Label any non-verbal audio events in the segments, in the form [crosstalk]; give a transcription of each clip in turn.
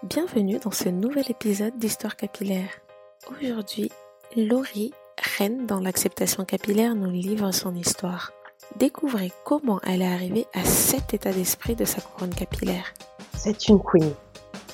Bienvenue dans ce nouvel épisode d'Histoire capillaire. Aujourd'hui, Laurie, reine dans l'acceptation capillaire, nous livre son histoire. Découvrez comment elle est arrivée à cet état d'esprit de sa couronne capillaire. C'est une queen.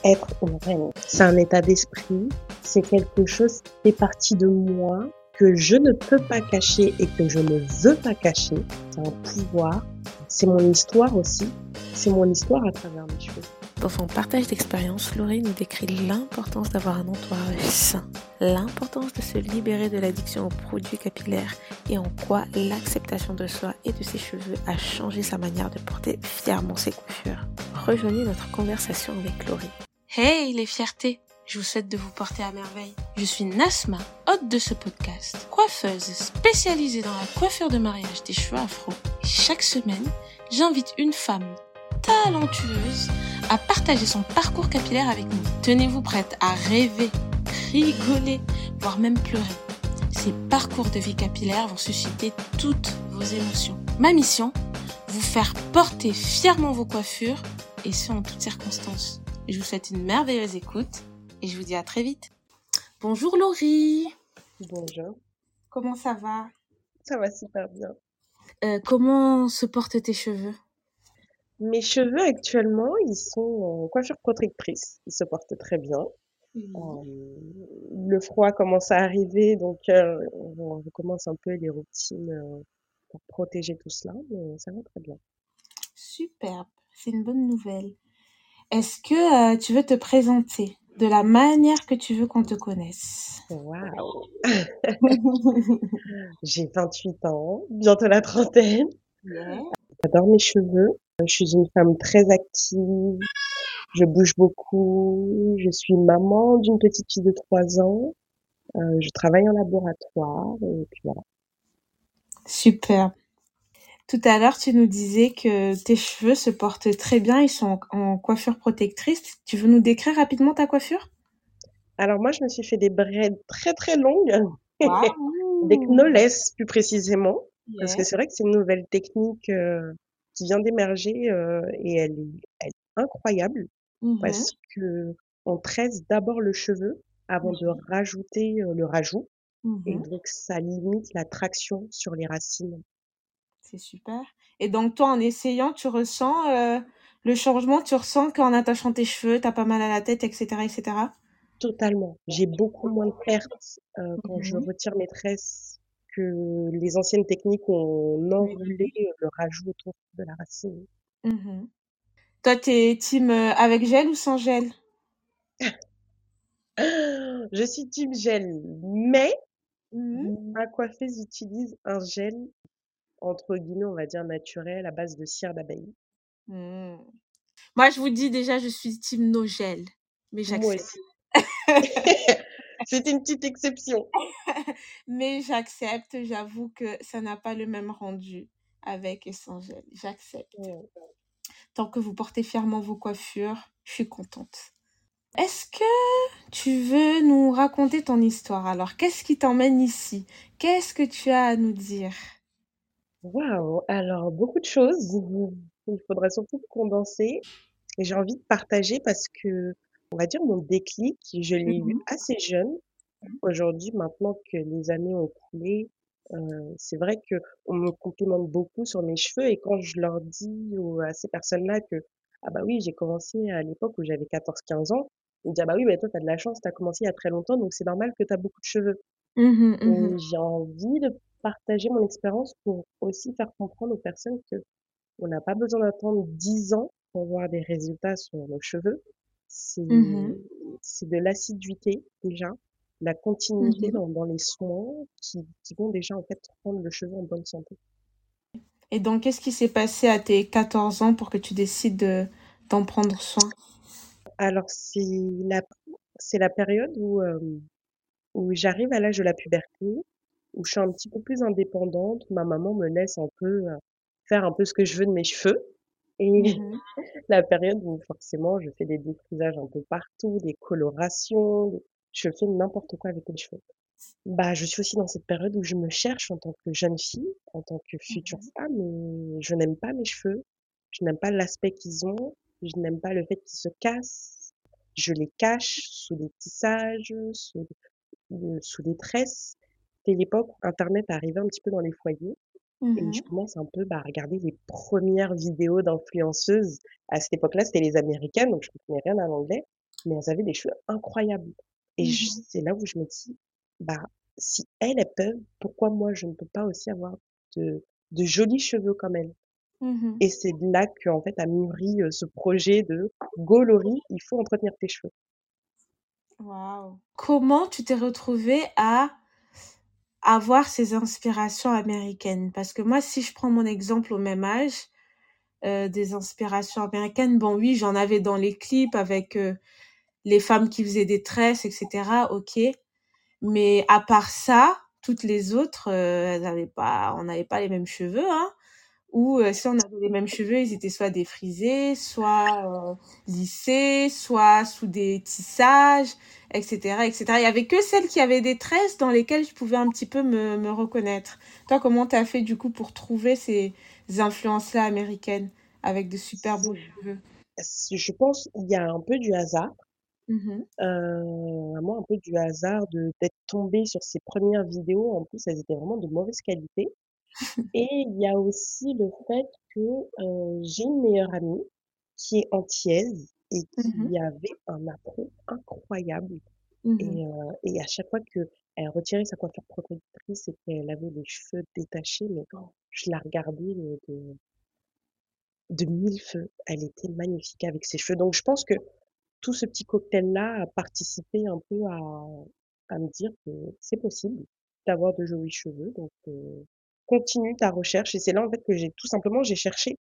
Être une reine, c'est un état d'esprit, c'est quelque chose qui fait partie de moi, que je ne peux pas cacher et que je ne veux pas cacher. C'est un pouvoir, c'est mon histoire aussi, c'est mon histoire à travers mes cheveux. Dans son partage d'expérience, Laurie nous décrit l'importance d'avoir un entourage sain, l'importance de se libérer de l'addiction aux produits capillaires et en quoi l'acceptation de soi et de ses cheveux a changé sa manière de porter fièrement ses coiffures. Rejoignez notre conversation avec Laurie. Hey les fiertés je vous souhaite de vous porter à merveille. Je suis Nasma, hôte de ce podcast, coiffeuse spécialisée dans la coiffure de mariage des cheveux afro. Chaque semaine, j'invite une femme talentueuse à partager son parcours capillaire avec nous. Tenez-vous prête à rêver, rigoler, voire même pleurer. Ces parcours de vie capillaire vont susciter toutes vos émotions. Ma mission, vous faire porter fièrement vos coiffures et ce en toutes circonstances. Je vous souhaite une merveilleuse écoute et je vous dis à très vite. Bonjour Laurie. Bonjour. Comment ça va? Ça va super bien. Euh, comment se portent tes cheveux? Mes cheveux actuellement, ils sont en coiffure protectrice. Ils se portent très bien. Euh, le froid commence à arriver, donc euh, on recommence un peu les routines euh, pour protéger tout cela, mais ça va très bien. Superbe, c'est une bonne nouvelle. Est-ce que euh, tu veux te présenter de la manière que tu veux qu'on te connaisse? Waouh [laughs] J'ai 28 ans, bientôt la trentaine. Yeah. J'adore mes cheveux. Je suis une femme très active. Je bouge beaucoup. Je suis maman d'une petite fille de 3 ans. Euh, je travaille en laboratoire et puis voilà. Super. Tout à l'heure, tu nous disais que tes cheveux se portent très bien, ils sont en, en coiffure protectrice. Tu veux nous décrire rapidement ta coiffure? Alors moi, je me suis fait des braids très très longues, [laughs] des knowless plus précisément, parce que c'est vrai que c'est une nouvelle technique euh, qui vient d'émerger euh, et elle est, elle est incroyable Mhm. parce que on tresse d'abord le cheveu avant de rajouter euh, le rajout et Mhm. donc ça limite la traction sur les racines. C'est super. Et donc, toi, en essayant, tu ressens euh, le changement, tu ressens qu'en attachant tes cheveux, t'as pas mal à la tête, etc., etc. Totalement. J'ai beaucoup moins de pertes euh, quand je retire mes tresses que les anciennes techniques où on enroulait le rajout autour de la racine. Mhm. Toi, t'es team euh, avec gel ou sans gel? [laughs] Je suis team gel, mais Mhm. ma coiffeuse utilise un gel entre guillemets, on va dire naturel à base de cire d'abeille. Mhm. Moi, je vous dis déjà, je suis team no gel, mais j'accepte. [laughs] C'est une petite exception. [laughs] Mais j'accepte, j'avoue que ça n'a pas le même rendu avec et sans gel. J'accepte. Tant que vous portez fièrement vos coiffures, je suis contente. Est-ce que tu veux nous raconter ton histoire? Alors Qu'est-ce qui t'emmène ici? Qu'est-ce que tu as à nous dire? Waouh! Alors, beaucoup de choses. Il faudrait surtout condenser. Et j'ai envie de partager parce que, on va dire, mon déclic, je l'ai eu Mhm. assez jeune. Aujourd'hui, maintenant que les années ont coulé, euh, c'est vrai que on me complimente beaucoup sur mes cheveux et quand je leur dis à ces personnes-là que, ah bah oui, j'ai commencé à l'époque où j'avais 14-15 ans, ils me disent, ah bah oui, mais toi, t'as de la chance, t'as commencé il y a très longtemps, donc c'est normal que t'as beaucoup de cheveux. Et mhm. j'ai envie de partager mon expérience pour aussi faire comprendre aux personnes que on n'a pas besoin d'attendre 10 ans pour voir des résultats sur nos cheveux. C'est, Mhm. c'est de l'assiduité déjà, la continuité Mhm. dans, dans les soins qui, qui vont déjà en fait rendre le cheveu en bonne santé. Et donc, qu'est-ce qui s'est passé à tes 14 ans pour que tu décides de, d'en prendre soin? Alors c'est la, c'est la période où, euh, où j'arrive à l'âge de la puberté, où je suis un petit peu plus indépendante. Ma maman me laisse un peu euh, faire un peu ce que je veux de mes cheveux. Et [laughs] Mhm. la période où forcément je fais des défrisages un peu partout, des colorations, des- je fais n'importe quoi avec mes cheveux. Bah, je suis aussi dans cette période où je me cherche en tant que jeune fille, en tant que future femme, et je n'aime pas mes cheveux, je n'aime pas l'aspect qu'ils ont, je n'aime pas le fait qu'ils se cassent, je les cache sous des tissages, sous, euh, sous des tresses. C'était l'époque où Internet arrivait un petit peu dans les foyers. Et je Mhm. commence un peu bah, à regarder les premières vidéos d'influenceuses. À cette époque-là, c'était les américaines, donc je comprenais rien à l'anglais, mais elles avaient des cheveux incroyables. Et je- Mhm. c'est là où je me dis, bah, si elles, elles peuvent, pourquoi moi, je ne peux pas aussi avoir de, de jolis cheveux comme elles? Mhm. Et c'est là que, en fait, a mûri euh, ce projet de Go Laurie, il faut entretenir tes cheveux. Waouh. Comment tu t'es retrouvée à avoir ces inspirations américaines? Parce que moi, si je prends mon exemple au même âge, euh, des inspirations américaines, bon oui, j'en avais dans les clips avec euh, les femmes qui faisaient des tresses, etc. Ok. Mais à part ça, toutes les autres, euh, elles avaient pas, on n'avait pas les mêmes cheveux, hein. Ou euh, si on avait les mêmes cheveux, ils étaient soit défrisés, soit euh, lissés, soit sous des tissages, etc., etc. Il y avait que celles qui avaient des tresses dans lesquelles je pouvais un petit peu me, me reconnaître. Toi, comment t'as fait du coup pour trouver ces influences-là américaines avec de super beaux cheveux? Je pense il y a un peu du hasard, Mhm, euh, vraiment un peu du hasard de d'être tombée sur ces premières vidéos. En plus, elles étaient vraiment de mauvaise qualité. Et il y a aussi le fait que euh, j'ai une meilleure amie qui est antillaise et mhm, qui avait un afro incroyable. mhm, Et, euh, et à chaque fois que elle retirait sa coiffure protectrice et qu'elle avait les cheveux détachés, mais je la regardais mais de, de mille feux, elle était magnifique avec ses cheveux. Donc je pense que tout ce petit cocktail-là a participé un peu à, à me dire que c'est possible d'avoir de jolis cheveux. Donc euh, continue ta recherche. Et c'est là en fait que j'ai tout simplement j'ai cherché.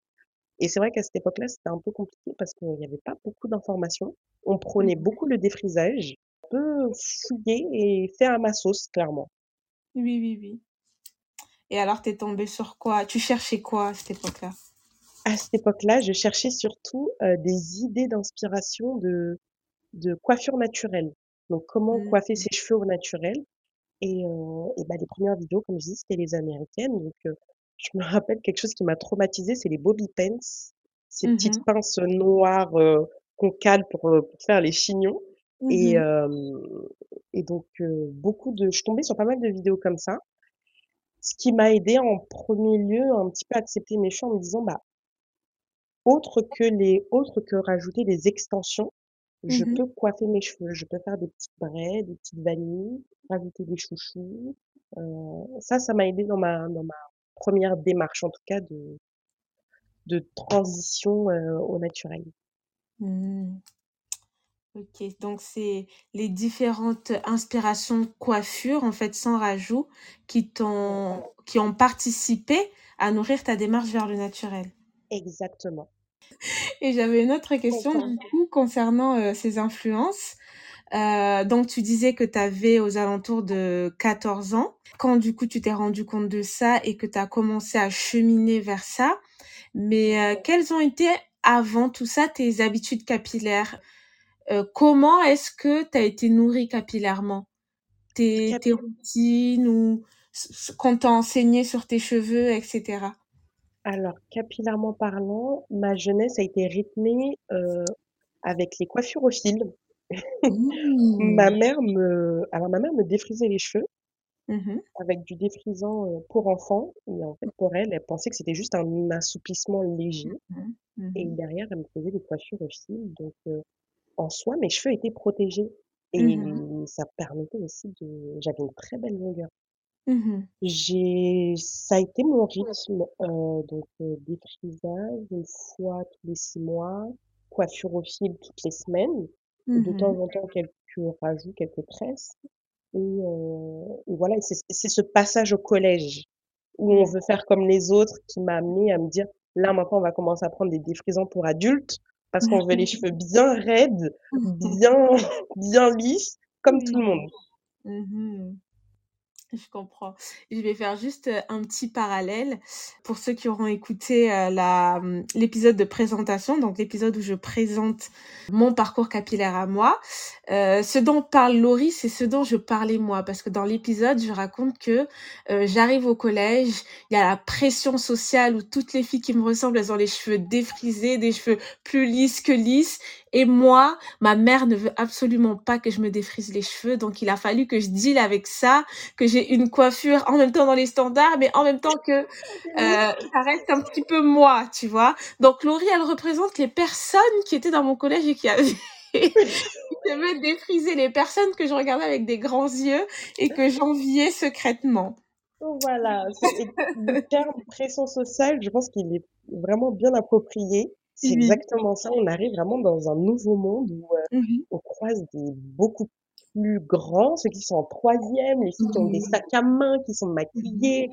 Et c'est vrai qu'à cette époque-là, c'était un peu compliqué parce qu'il n'y avait pas beaucoup d'informations. On prenait mhm. beaucoup le défrisage, un peu fouillé et fait à ma sauce, clairement. Oui, oui, oui. Et alors, t'es tombée sur quoi? Tu cherchais quoi à cette époque-là? À cette époque-là, je cherchais surtout euh, des idées d'inspiration de, de coiffure naturelle. Donc, comment coiffer Mhm, ses cheveux au naturel? Et, euh, et bah, les premières vidéos, comme je dis, c'était les américaines. Donc, euh, je me [laughs] rappelle quelque chose qui m'a traumatisée, c'est les bobby pins, ces petites mhm, pinces noires euh, qu'on cale pour, pour faire les chignons. Et, mhm, euh, et donc, euh, beaucoup de, je suis tombée sur pas mal de vidéos comme ça, ce qui m'a aidé en premier lieu un petit peu à accepter mes choix en me disant, bah, autre que les, autre que rajouter des extensions, je mhm. peux coiffer mes cheveux, je peux faire des petites braies, des petites vanilles, rajouter des chouchous. Ça, ça m'a aidé dans ma, dans ma première démarche, en tout cas, de, de transition au naturel. Mhm. Ok, donc c'est les différentes inspirations coiffure, en fait, sans rajout, qui t'ont, qui ont participé à nourrir ta démarche vers le naturel. exactement. [laughs] Et j'avais une autre question, du coup, concernant euh, ces influences. Euh, donc, tu disais que tu avais aux alentours de 14 ans. Quand, du coup, tu t'es rendu compte de ça et que tu as commencé à cheminer vers ça, mais euh, quelles ont été, avant tout ça, tes habitudes capillaires? Comment est-ce que tu as été nourrie capillairement? Tes, tes routines ou ce- ce qu'on t'a enseigné sur tes cheveux, etc. Alors, capillairement parlant, ma jeunesse a été rythmée avec les coiffures au fil. [laughs] Ma Mmh. mère me, alors ma mère me défrisait les cheveux Mhm. avec du défrisant pour enfants. Et en fait, pour elle, elle pensait que c'était juste un assouplissement léger. Mhm. Et derrière, elle me faisait des coiffures au fil. Donc, en soi, mes cheveux étaient protégés. Et ça permettait aussi de... J'avais une très belle longueur. Mhm. J'ai... Ça a été mon rythme. euh, donc, euh, défrisage une fois tous les six mois, coiffure au fil toutes les semaines. De temps Mhm. en temps, quelques rajouts, quelques tresses. Et, euh, et voilà, et c'est c'est ce passage au collège où on veut faire comme les autres qui m'a amené à me dire, là maintenant on va commencer à prendre des défrisants pour adultes parce qu'on veut les [laughs] cheveux bien raides, bien, [laughs] bien lisses, comme tout le monde. [laughs] Je comprends. Je vais faire juste euh, un petit parallèle pour ceux qui auront écouté euh, hum, l'épisode de présentation, donc l'épisode où je présente mon parcours capillaire à moi. Euh, ce dont parle Laurie, c'est ce dont je parlais moi, parce que dans l'épisode, je raconte que euh, j'arrive au collège, il y a la pression sociale où toutes les filles qui me ressemblent, elles ont les cheveux défrisés, des cheveux plus lisses que lisses, Et moi, ma mère ne veut absolument pas que je me défrise les cheveux, donc il a fallu que je deal avec ça, que j'ai une coiffure en même temps dans les standards, mais en même temps que [laughs] euh, ça reste un petit peu moi, tu vois. Donc Laurie, elle représente les personnes qui étaient dans mon collège et qui avaient [laughs] je me défriser les personnes que je regardais avec des grands yeux et que j'enviais secrètement. Voilà, le terme pression sociale, je pense qu'il est vraiment bien approprié. C'est exactement ça. On arrive vraiment dans un nouveau monde où euh, mmh on croise des beaucoup plus grands, ceux qui sont en troisième, les filles qui ont des sacs à main, qui sont maquillées.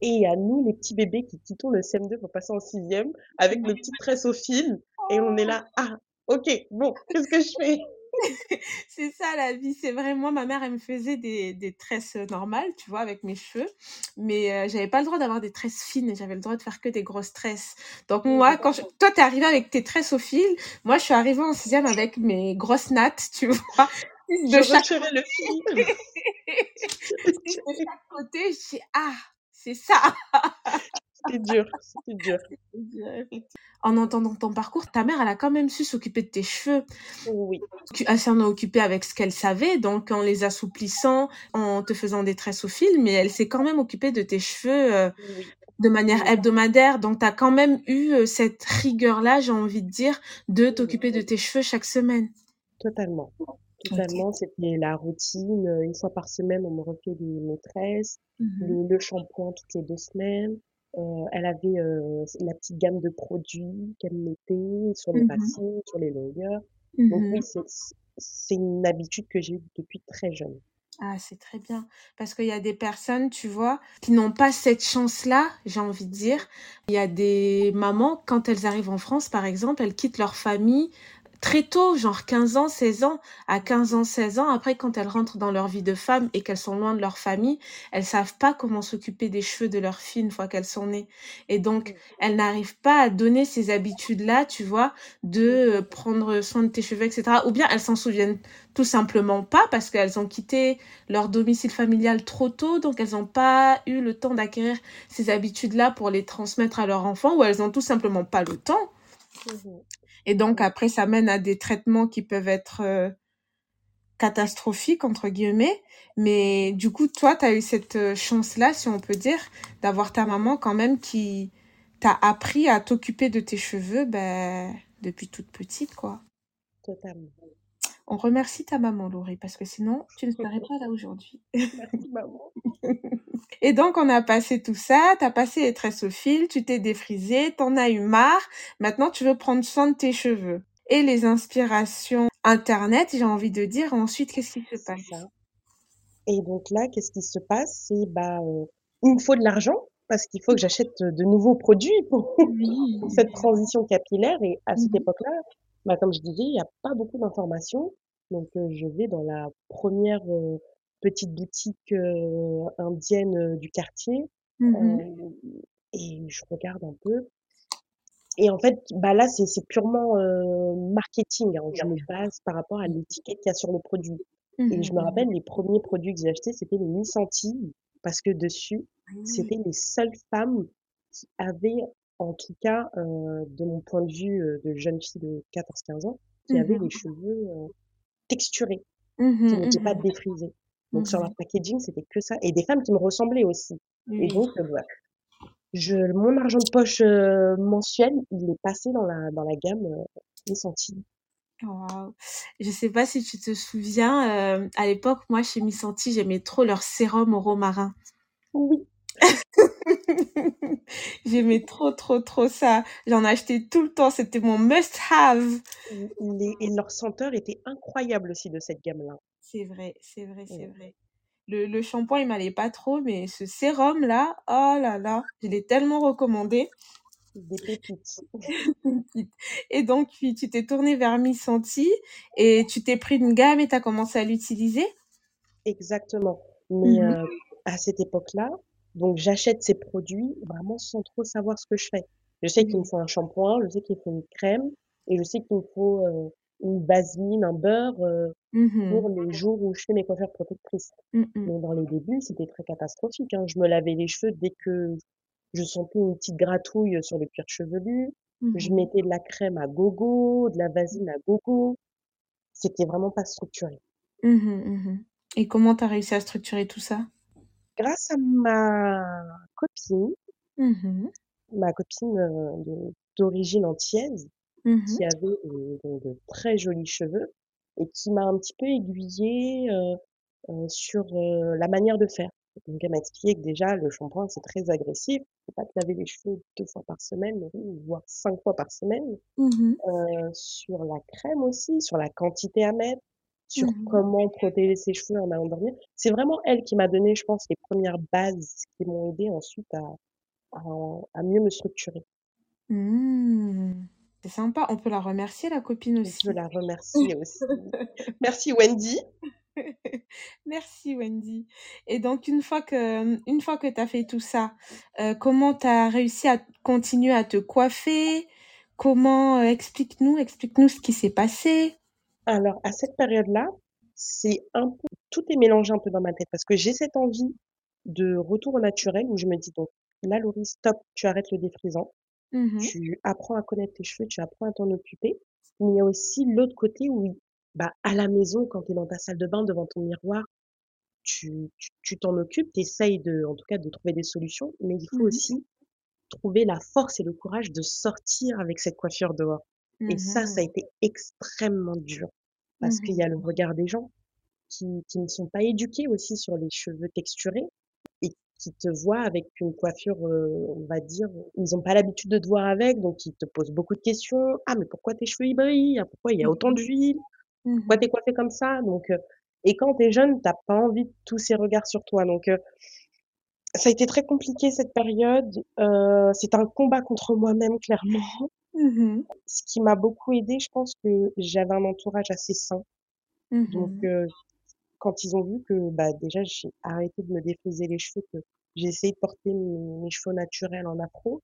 Et à nous, les petits bébés qui quittons le CM2 pour passer en sixième, avec le petit tresse au fil. Et on est là, ah, ok, bon, qu'est-ce que je fais? [laughs] c'est ça la vie, c'est vraiment ma mère elle me faisait des, des tresses normales, tu vois, avec mes cheveux, mais euh, j'avais pas le droit d'avoir des tresses fines, j'avais le droit de faire que des grosses tresses. Donc moi quand je... toi t'es arrivée avec tes tresses au fil, moi je suis arrivée en sixième avec mes grosses nattes, tu vois. [laughs] De chaque... le fil. [laughs] de chaque côté, je dis ah, c'est ça. C'était dur, c'était dur. [laughs] En entendant ton parcours, ta mère, elle a quand même su s'occuper de tes cheveux. Oui. Elle s'en a occupée avec ce qu'elle savait, donc en les assouplissant, en te faisant des tresses au fil, mais elle s'est quand même occupée de tes cheveux euh, de manière hebdomadaire. Donc, tu as quand même eu euh, cette rigueur-là, j'ai envie de dire, de t'occuper de tes cheveux chaque semaine. Totalement. Totalement, c'était la routine. Une fois par semaine, on me refait des maîtresses, mmh le shampoing toutes les deux semaines. Euh, elle avait euh, la petite gamme de produits qu'elle mettait sur les mmh sur les longueurs. Donc oui, mmh c'est une habitude que j'ai eue depuis très jeune. Ah, c'est très bien. Parce qu'il y a des personnes, tu vois, qui n'ont pas cette chance-là, j'ai envie de dire. Il y a des mamans, quand elles arrivent en France, par exemple, elles quittent leur famille très tôt, genre 15 ans, 16 ans, à 15 ans, 16 ans, après quand elles rentrent dans leur vie de femme et qu'elles sont loin de leur famille, elles savent pas comment s'occuper des cheveux de leur fille une fois qu'elles sont nées. Et donc, elles n'arrivent pas à donner ces habitudes-là, tu vois, de euh, prendre soin de tes cheveux, etc. Ou bien elles s'en souviennent tout simplement pas parce qu'elles ont quitté leur domicile familial trop tôt, donc elles n'ont pas eu le temps d'acquérir ces habitudes-là pour les transmettre à leur enfant, ou elles ont tout simplement pas le temps. Et donc après, ça mène à des traitements qui peuvent être euh, catastrophiques, entre guillemets. Mais du coup, toi, tu as eu cette euh, chance-là, si on peut dire, d'avoir ta maman quand même qui t'a appris à t'occuper de tes cheveux ben, depuis toute petite, quoi. Totalement. On remercie ta maman, Laurie, parce que sinon, tu ne serais pas là aujourd'hui. Merci, maman. Et donc, on a passé tout ça, tu as passé les tresses au fil, tu t'es défrisé, t'en as eu marre. Maintenant, tu veux prendre soin de tes cheveux. Et les inspirations Internet, j'ai envie de dire, ensuite, qu'est-ce qui se passe? Et donc là, qu'est-ce qui se passe? C'est bah, euh, il me faut de l'argent parce qu'il faut que j'achète de nouveaux produits pour, [laughs] cette transition capillaire. Et à cette mhm. époque-là, bah, comme je disais, il n'y a pas beaucoup d'informations. Donc, euh, je vais dans la première euh, petite boutique euh, indienne du quartier mmh et je regarde un peu. Et en fait, bah là, c'est purement marketing. Hein. Je me base par rapport à l'étiquette qu'il y a sur le produit. Mmh et je me rappelle, les premiers produits que j'ai achetés, c'était les Missanti, parce que dessus, ah c'était les seules femmes qui avaient en tout cas, euh, de mon point de vue euh, de jeune fille de 14-15 ans, qui avait les cheveux euh, texturés, mmh qui n'étaient pas mmh défrisés. Donc sur leur mmh packaging, c'était que ça. Et des femmes qui me ressemblaient aussi. Et donc, voilà. je, mon argent de poche mensuel, il est passé dans la, dans la gamme des centimes. Wow. Je sais pas si tu te souviens, à l'époque, moi, chez Missanti, j'aimais trop leur sérum au romarin. Oui. [laughs] [laughs] J'aimais trop, trop, trop ça. J'en achetais tout le temps. C'était mon must-have. Et leur senteur était incroyable aussi de cette gamme-là. C'est vrai, c'est vrai, c'est vrai. Le, le shampoing, il m'allait pas trop, mais ce sérum-là, oh là là, je l'ai tellement recommandé. Des pépites. [laughs] et donc, tu t'es tournée vers Miss et tu t'es pris une gamme et tu as commencé à l'utiliser? Exactement. Mais mmh euh, à cette époque-là, donc j'achète ces produits vraiment sans trop savoir ce que je fais. Je sais qu'il me mmh. faut un shampoing, je sais qu'il me faut une crème et je sais qu'il me faut euh, une vaseline, un beurre euh, mmh pour les jours où je fais mes coiffures protectrices. Mmh Mais dans les débuts, c'était très catastrophique. Hein. Je me lavais les cheveux dès que je sentais une petite gratouille sur le cuir chevelu. Je mettais de la crème à gogo, de la vaseline à gogo. C'était vraiment pas structuré. Et comment tu as réussi à structurer tout ça? Grâce à ma copine, Mmh ma copine, heu, de d'origine antillaise, Mmh qui avait, heu, donc de très jolis cheveux et qui m'a un petit peu aiguillée, heu heu, sur, heu, la manière de faire. Donc elle m'a expliqué que déjà le shampoing c'est très agressif, faut pas te laver les cheveux 2 fois par semaine, voire 5 fois par semaine. Mmh Heu, sur la crème aussi, sur la quantité à mettre, sur Mmh comment protéger ses cheveux en allant dormir. C'est vraiment elle qui m'a donné, je pense, les premières bases qui m'ont aidée ensuite à à à mieux me structurer. Mmh. C'est sympa, on peut la remercier la copine Je aussi. la [laughs] remercie aussi. Merci Wendy. [laughs] Merci Wendy. Et donc une fois que une fois que tu as fait tout ça, heu, comment tu as réussi à continuer à te coiffer? Comment, heu, explique-nous explique-nous ce qui s'est passé? Alors à cette période-là, c'est un peu tout est mélangé un peu dans ma tête parce que j'ai cette envie de retour au naturel où je me dis: «Donc là Laurie, stop, tu arrêtes le défrisant, Mmh tu apprends à connaître tes cheveux, tu apprends à t'en occuper». Mais il y a aussi l'autre côté où, bah, à la maison, quand tu es dans ta salle de bain devant ton miroir, tu tu tu t'en occupes, tu essayes de en tout cas de trouver des solutions, mais il faut Mmh aussi trouver la force et le courage de sortir avec cette coiffure dehors. Et ça, ça a Mmh été extrêmement dur parce qu'il y a Mmh le regard des gens qui qui ne sont pas éduqués aussi sur les cheveux texturés et qui te voient avec une coiffure, heu, on va dire, ils ont pas l'habitude de te voir avec, donc ils te posent beaucoup de questions: «Ah mais pourquoi tes cheveux ils brillent? Pourquoi il y a autant Mmh d'huile? Pourquoi Mmh tu es coiffée comme ça?» donc heu et quand tu es jeune, tu as pas envie de tous ces regards sur toi, donc heu, ça a été très compliqué cette période, heu, c'était un combat contre moi-même clairement. Mmh Ce qui m'a beaucoup aidée, je pense que j'avais un entourage assez sain, donc Mmh heu, quand ils ont vu que, bah, déjà j'ai arrêté de me défriser les cheveux, que j'ai essayé de porter mes mes cheveux naturels en afro,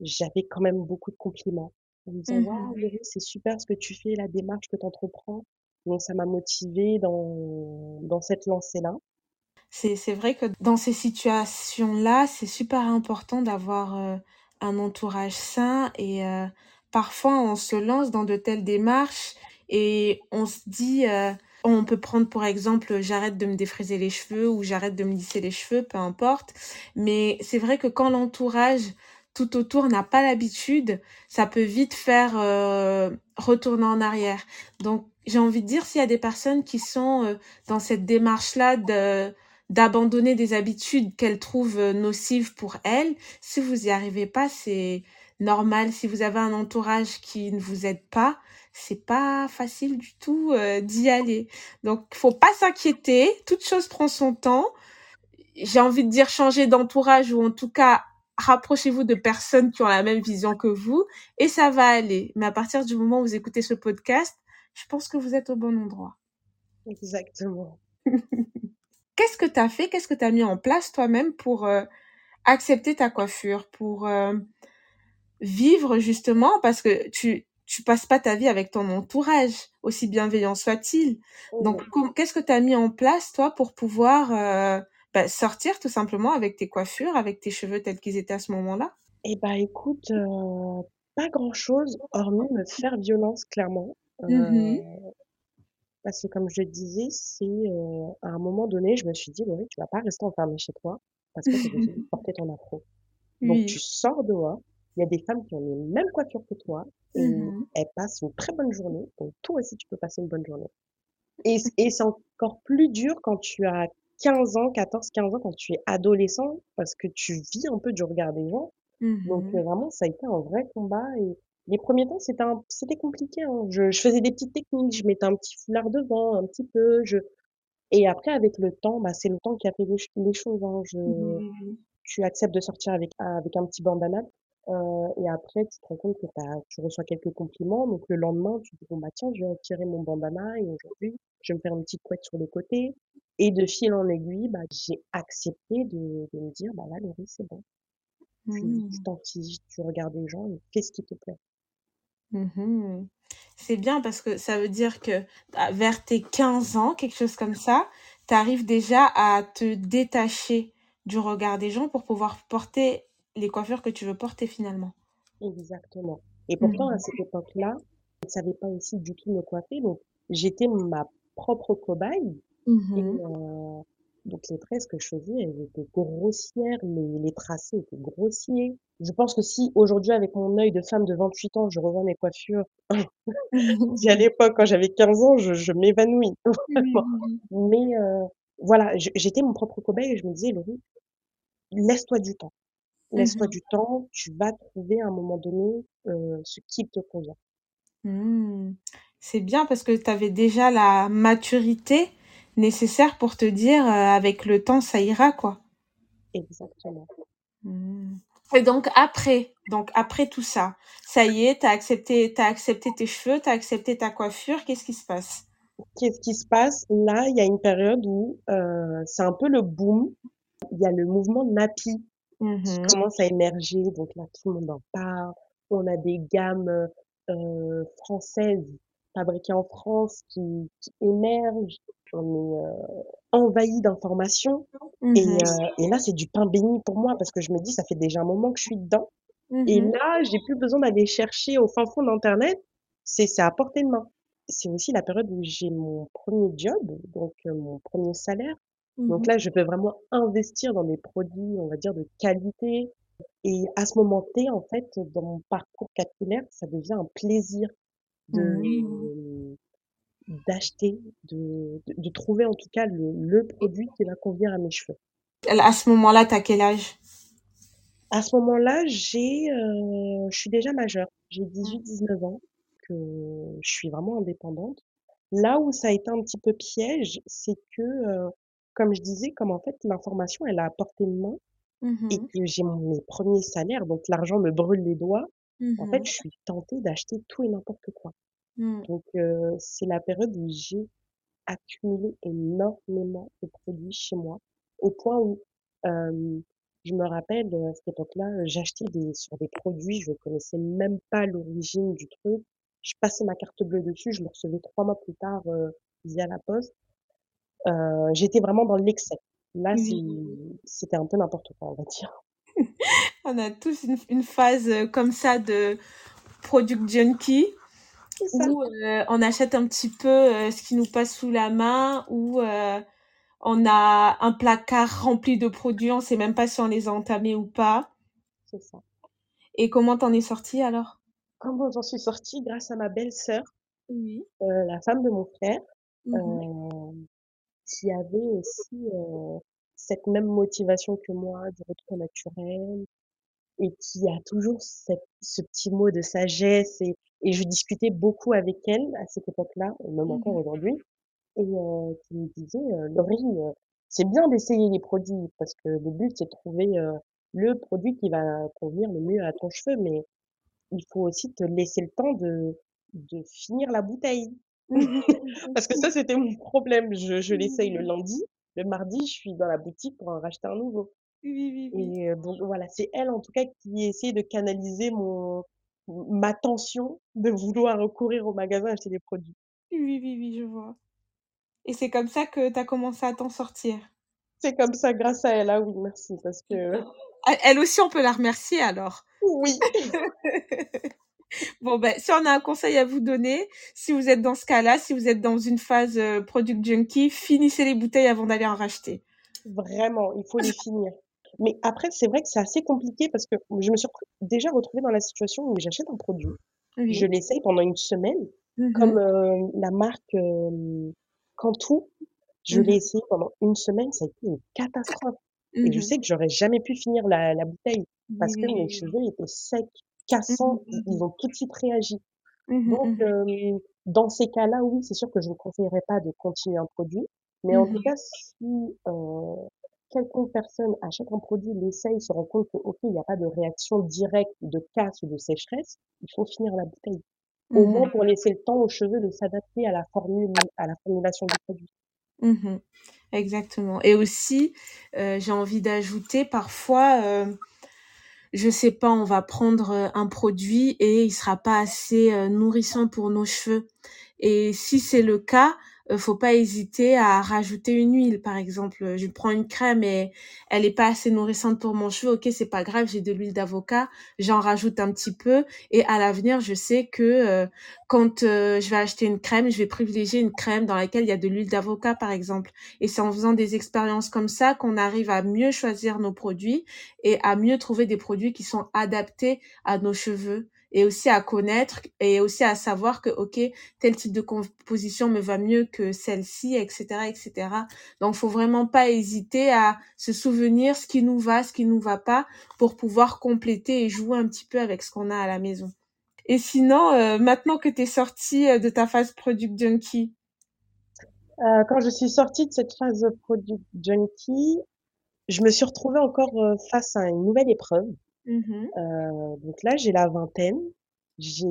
j'avais quand même beaucoup de compliments. En me disant: «Waouh Mmh Laurie, c'est super ce que tu fais, la démarche que tu entreprends». Donc ça m'a motivée dans dans cette lancée-là. C'est c'est vrai que dans ces situations-là, c'est super important d'avoir, heu, un entourage sain et heu, parfois on se lance dans de telles démarches et on se dit, heu on peut prendre pour exemple, j'arrête de me défriser les cheveux ou j'arrête de me lisser les cheveux, peu importe. Mais c'est vrai que quand l'entourage tout autour n'a pas l'habitude, ça peut vite faire, heu, retourner en arrière. Donc j'ai envie de dire, s'il y a des personnes qui sont, heu, dans cette démarche-là de d'abandonner des habitudes qu'elles trouvent, heu, nocives pour elles. Si vous y arrivez pas, c'est normal. Si vous avez un entourage qui ne vous aide pas, c'est pas facile du tout, heu, d'y aller. Donc faut pas s'inquiéter, toute chose prend son temps. J'ai envie de dire changer d'entourage ou en tout cas rapprochez-vous de personnes qui ont la même vision que vous et ça va aller. Mais à partir du moment où vous écoutez ce podcast, je pense que vous êtes au bon endroit. Exactement. [laughs] Qu'est-ce que tu as fait? Qu'est-ce que tu as mis en place toi-même pour, heu, accepter ta coiffure? Pour, heu, vivre justement? Parce que tu tu passes pas ta vie avec ton entourage, aussi bienveillant soit-il. Donc Mmh com qu'est-ce que tu as mis en place toi pour pouvoir, heu, bah, sortir tout simplement avec tes coiffures, avec tes cheveux tels qu'ils étaient à ce moment-là? et bah, écoute, pas grand-chose hormis me faire violence clairement, Mmh Parce que comme je le disais, c'est, heu, à un moment donné, je me suis dit: «Laurie, tu vas pas rester enfermée chez toi parce que tu as décidé de [laughs] porter ton afro. Donc tu Oui. sors dehors, il y a des femmes qui ont les mêmes coiffures que toi et Mmh elles passent une très bonne journée, donc toi aussi tu peux passer une bonne journée». Et c et c'est encore plus dur quand tu as 15 ans, 14-15 ans, quand tu es adolescent parce que tu vis un peu du regard des gens donc Mmh vraiment, ça a été un vrai combat les premiers temps, c'était un c'était compliqué, hein. Je je faisais des petites techniques, je mettais un petit foulard devant, un petit peu, je et après avec le temps, bah, c'est le temps qui a fait les ch les choses, hein. Je mh. tu acceptes de sortir avec avec un petit bandana, heu et après tu te rends compte que tu tu reçois quelques compliments, donc le lendemain, tu te dis: «Bon, bah, tiens, je vais retirer mon bandana et aujourd'hui, je vais me faire une petite couette sur le côté» et de fil en aiguille, bah, j'ai accepté de de me dire: «Bah, là, Laurie, c'est bon». Tu tu Mmh. t'en fiches, tu regardes les gens et fais ce qui te plaît? Mmh C'est bien parce que ça veut dire que, à vers tes 15 ans, quelque chose comme ça, tu arrives déjà à te détacher du regard des gens pour pouvoir porter les coiffures que tu veux porter finalement. Exactement. Et pourtant, à cette époque-là, je ne savais pas aussi du tout me coiffer, donc j'étais ma propre cobaye. Et Mhm. euh, donc les tresses que je faisais, elles étaient grossières, les, les tracés étaient grossiers. Je pense que si aujourd'hui, avec mon œil de femme de 28 ans, je revois mes coiffures [laughs] y a [laughs] l'époque, quand j'avais 15 ans, je, je m'évanouis. [laughs] Oui, oui, oui. Mais euh, voilà, j'étais mon propre cobaye et je me disais, Laurie, laisse-toi du temps. Laisse-toi Mhm. du temps, tu vas trouver à un moment donné euh, ce qui te convient. Hmm. C'est bien parce que tu avais déjà la maturité nécessaire pour te dire euh, avec le temps ça ira quoi. Exactement. Hmm. Et donc après, donc après tout ça, ça y est, t'as accepté, t'as accepté tes cheveux, t'as accepté ta coiffure, qu'est-ce qui se passe? Qu'est-ce qui se passe? Là, il y a une période où euh, c'est un peu le boom. Il y a le mouvement Nappy qui Mhm. commence à émerger. Donc là, tout le monde en parle. On a des gammes euh, françaises fabriquées en France qui, qui émergent. On est euh, envahi d'informations. Et, Mhm. euh, et là, c'est du pain béni pour moi parce que je me dis, ça fait déjà un moment que je suis dedans. Et Mhm. là, j'ai plus besoin d'aller chercher au fin fond d'Internet. C'est, c'est à portée de main. C'est aussi la période où j'ai mon premier job, donc euh, mon premier salaire. Donc Mhm. là, je peux vraiment investir dans des produits, on va dire, de qualité. Et à ce moment T, en fait, dans mon parcours capillaire, ça devient un plaisir de Mhm. d'acheter, de, de, de trouver en tout cas le, le produit qui va convenir à mes cheveux. À ce moment-là, t'as quel âge? À ce moment-là, j'ai, euh, je suis déjà majeure. J'ai 18-19 ans, que je suis vraiment indépendante. Là où ça a été un petit peu piège, c'est que, euh, comme je disais, comme en fait l'information elle est à portée de main et Mhm. que j'ai mes premiers salaires, donc l'argent me brûle les doigts, en fait, je suis tentée d'acheter tout et n'importe quoi. Mhm. Donc, euh, c'est la période où j'ai accumulé énormément de produits chez moi, au point où euh, je me rappelle à cette époque-là, j'achetais des sur des produits, je ne connaissais même pas l'origine du truc. Je passais ma carte bleue dessus, je le recevais trois mois plus tard euh, via la poste. Euh, j'étais vraiment dans l'excès. Là, c'est, Oui. c'était un peu n'importe quoi, on va dire. [laughs] On a tous une, une phase comme ça de product junkie. Où euh, on achète un petit peu euh, ce qui nous passe sous la main, où euh, on a un placard rempli de produits, on sait même pas si on les a entamés ou pas. C'est ça. Et comment t'en es sortie alors? Comment j'en suis sortie? Grâce à ma belle-sœur, Oui. euh, la femme de mon frère, euh, qui avait aussi cette même motivation que moi du retour naturel et qui a toujours cette, ce petit mot de sagesse et, et je discutais beaucoup avec elle à cette époque-là, même encore Mhm. aujourd'hui, et euh, qui me disait, euh, Laurie, euh, c'est bien d'essayer les produits parce que le but c'est de trouver le produit qui va convenir le mieux à ton cheveu, mais il faut aussi te laisser le temps de, de finir la bouteille. [laughs] Parce que ça, c'était mon problème. Je, je l'essaye le [laughs] lundi. Le mardi, je suis dans la boutique pour en racheter un nouveau. Oui, oui, oui. Et euh, donc voilà, c'est elle en tout cas qui essaie de canaliser mon ma tension de vouloir courir au magasin acheter des produits. Oui, oui, oui, je vois. Et c'est comme ça que t'as commencé à t'en sortir? C'est comme ça, grâce à elle. Ah oui, merci. Parce que [laughs] Elle aussi, on peut la remercier alors. oui, [laughs] Bon, ben, si on a un conseil à vous donner, si vous êtes dans ce cas-là, si vous êtes dans une phase product junkie, finissez les bouteilles avant d'aller en racheter. vraiment, il faut les finir. Mais après, c'est vrai que c'est assez compliqué parce que je me suis déjà retrouvée dans la situation où j'achète un produit, je l'essaye pendant une semaine, Mhm. comme euh, la marque euh, Cantou, je Mhm. l'ai essayé pendant une semaine, ça a été une catastrophe. Et je Mhm. sais que j'aurais jamais pu finir la, la bouteille parce que mes cheveux étaient secs, cassants, ils, ont tout de suite réagi. Donc, euh, dans ces cas-là, oui, c'est sûr que je ne conseillerais pas de continuer un produit. Mais en tout cas, si euh, quelconque personne achète un produit, l'essaye, se rend compte que, ok, il n'y a pas de réaction directe de casse ou de sécheresse, il faut finir la bouteille. Au moins Mhm. pour laisser le temps aux cheveux de s'adapter à la formule, à la formulation du produit. Mhm. Exactement. Et aussi, euh, j'ai envie d'ajouter parfois, euh, je sais pas, on va prendre euh, un produit et il sera pas assez euh, nourrissant pour nos cheveux. Et si c'est le cas, euh, faut pas hésiter à rajouter une huile, par exemple. Je prends une crème et elle est pas assez nourrissante pour mon cheveu. Ok, c'est pas grave, j'ai de l'huile d'avocat, j'en rajoute un petit peu. Et à l'avenir, je sais que euh, quand euh, je vais acheter une crème, je vais privilégier une crème dans laquelle il y a de l'huile d'avocat, par exemple. Et c'est en faisant des expériences comme ça qu'on arrive à mieux choisir nos produits et à mieux trouver des produits qui sont adaptés à nos cheveux et aussi à connaître et aussi à savoir que ok tel type de composition me va mieux que celle-ci etc etc donc faut vraiment pas hésiter à se souvenir ce qui nous va ce qui nous va pas pour pouvoir compléter et jouer un petit peu avec ce qu'on a à la maison. Et sinon euh, maintenant que tu es sortie euh, de ta phase product junkie. Euh, quand je suis sortie de cette phase product junkie je me suis retrouvée encore face à une nouvelle épreuve Mmh donc là, j'ai la vingtaine, j'ai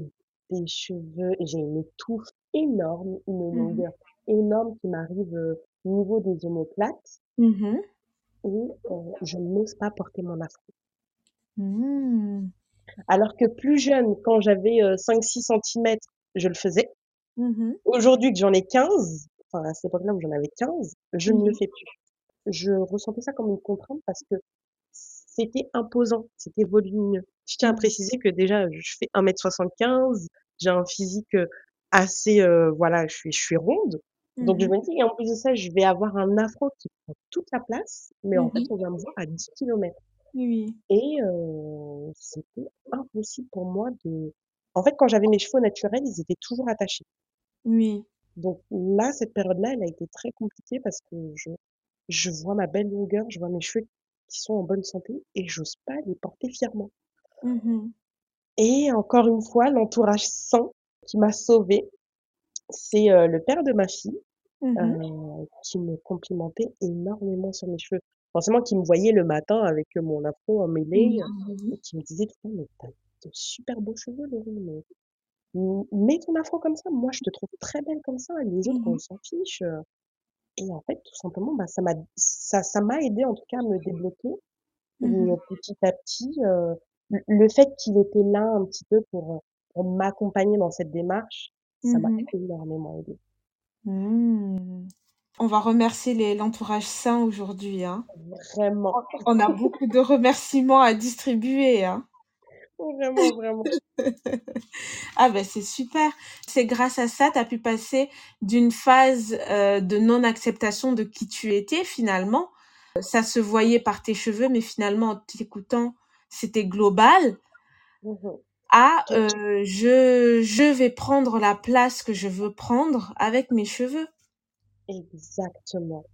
des cheveux, j'ai une touffe énorme, une Mmh longueur énorme qui m'arrive au niveau des omoplates Mmh et je n'ose pas porter mon afro. Mmh. Alors que plus jeune, quand j'avais 5-6 cm, je le faisais. Mmh Aujourd'hui que j'en ai 15, enfin à cette époque-là où j'en avais 15, je ne le fais plus. Je ressentais ça comme une contrainte parce que c'était imposant, c'était volumineux. Je tiens à préciser que déjà, je fais 1m75, j'ai un physique assez, euh, voilà, je suis, je suis ronde. Donc je Mmh me dis, et en plus de ça, je vais avoir un afro qui prend toute la place, mais en fait, Mmh on vient me voir à 10 km. Oui. Et euh, c'était impossible pour moi de... En fait, quand j'avais mes cheveux naturels, ils étaient toujours attachés. Oui. Donc là, cette période-là, elle a été très compliquée parce que je, je vois ma belle longueur, je vois mes cheveux qui sont en bonne santé et j'ose pas les porter fièrement. Mmh Et encore une fois, l'entourage sain qui m'a sauvée, c'est euh, le père de ma fille Mmh euh, qui me complimentait énormément sur mes cheveux. Forcément, qui me voyait le matin avec mon afro emmêlé et qui me disait tout mais t'as de super beaux cheveux, Laurie, mais mets ton afro comme ça. Moi, je te trouve très belle comme ça. Les autres, on Mmh s'en fiche. Et en fait, tout simplement, bah, ça m'a, ça, ça m'a aidé en tout cas à me débloquer. Et Mmh petit à petit, euh, le le fait qu'il était là un petit peu pour, pour m'accompagner dans cette démarche, ça m'a Mmh énormément aidé. Mmh. On va remercier les l'entourage sain aujourd'hui, hein. Vraiment, On a beaucoup de remerciements à distribuer, hein. Vraiment, vraiment. [laughs] Ah ben c'est super. C'est grâce à ça, tu as pu passer d'une phase euh, de non-acceptation de qui tu étais finalement. Ça se voyait par tes cheveux, mais finalement en t'écoutant, c'était global. Mhm. À Tout- euh, je je vais prendre la place que je veux prendre avec mes cheveux. Exactement.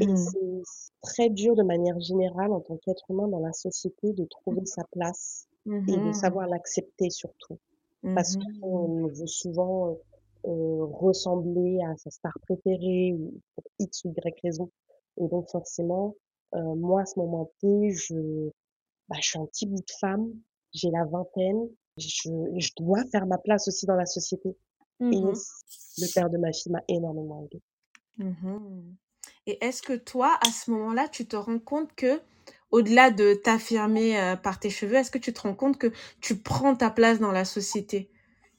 Et Mhm. c'est très dur de manière générale en tant qu'être humain dans la société de trouver sa place et de Mhm. savoir l'accepter surtout. Parce Mhm. qu'on veut souvent euh, ressembler à sa star préférée ou pour X ou Y raison. Et donc forcément, euh, moi à ce moment T, je, bah, je suis un petit bout de femme, j'ai la vingtaine, je, je dois faire ma place aussi dans la société. Et Mhm. le père de ma fille m'a énormément aidé. Mhm. Et est-ce que toi, à ce moment-là, tu te rends compte que, au-delà de t'affirmer euh, par tes cheveux, est-ce que tu te rends compte que tu prends ta place dans la société,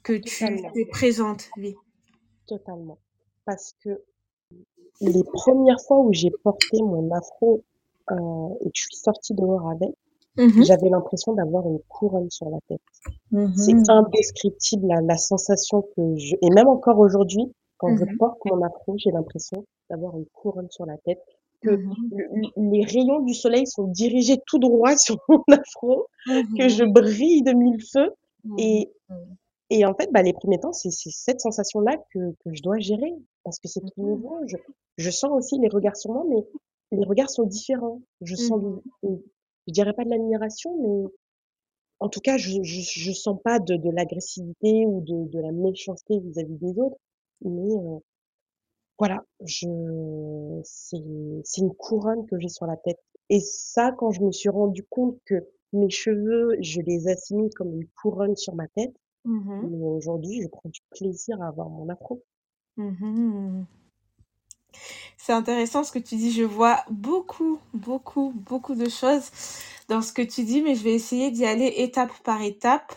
que tu es présente, oui. totalement. Parce que les premières fois où j'ai porté mon afro euh, et que je suis sortie dehors avec, Mhm. j'avais l'impression d'avoir une couronne sur la tête. C'est Mhm. indescriptible la, la sensation que je... Et même encore aujourd'hui, quand je Mhm. porte mon afro, j'ai l'impression d'avoir une couronne sur la tête, que le- les rayons du soleil sont dirigés tout droit [laughs] sur mon afro, que je brille de mille feux. Mhm. Et, et en fait, bah, les premiers temps, c'est cette sensation-là que, que je dois gérer, parce que c'est tout nouveau. Je, je sens aussi les regards sur moi, mais les regards sont différents. Je sens, je dirais pas de l'admiration, mais en tout cas, je, je, je sens pas de, de l'agressivité ou de, de la méchanceté vis-à-vis des autres. Mais euh, voilà, je, c'est, c'est une couronne que j'ai sur la tête. Et ça, quand je me suis rendu compte que mes cheveux, je les assimile comme une couronne sur ma tête, Mhm. mais aujourd'hui, je prends du plaisir à avoir mon afro. Mhm. C'est intéressant ce que tu dis. Je vois beaucoup, beaucoup, beaucoup de choses dans ce que tu dis, mais je vais essayer d'y aller étape par étape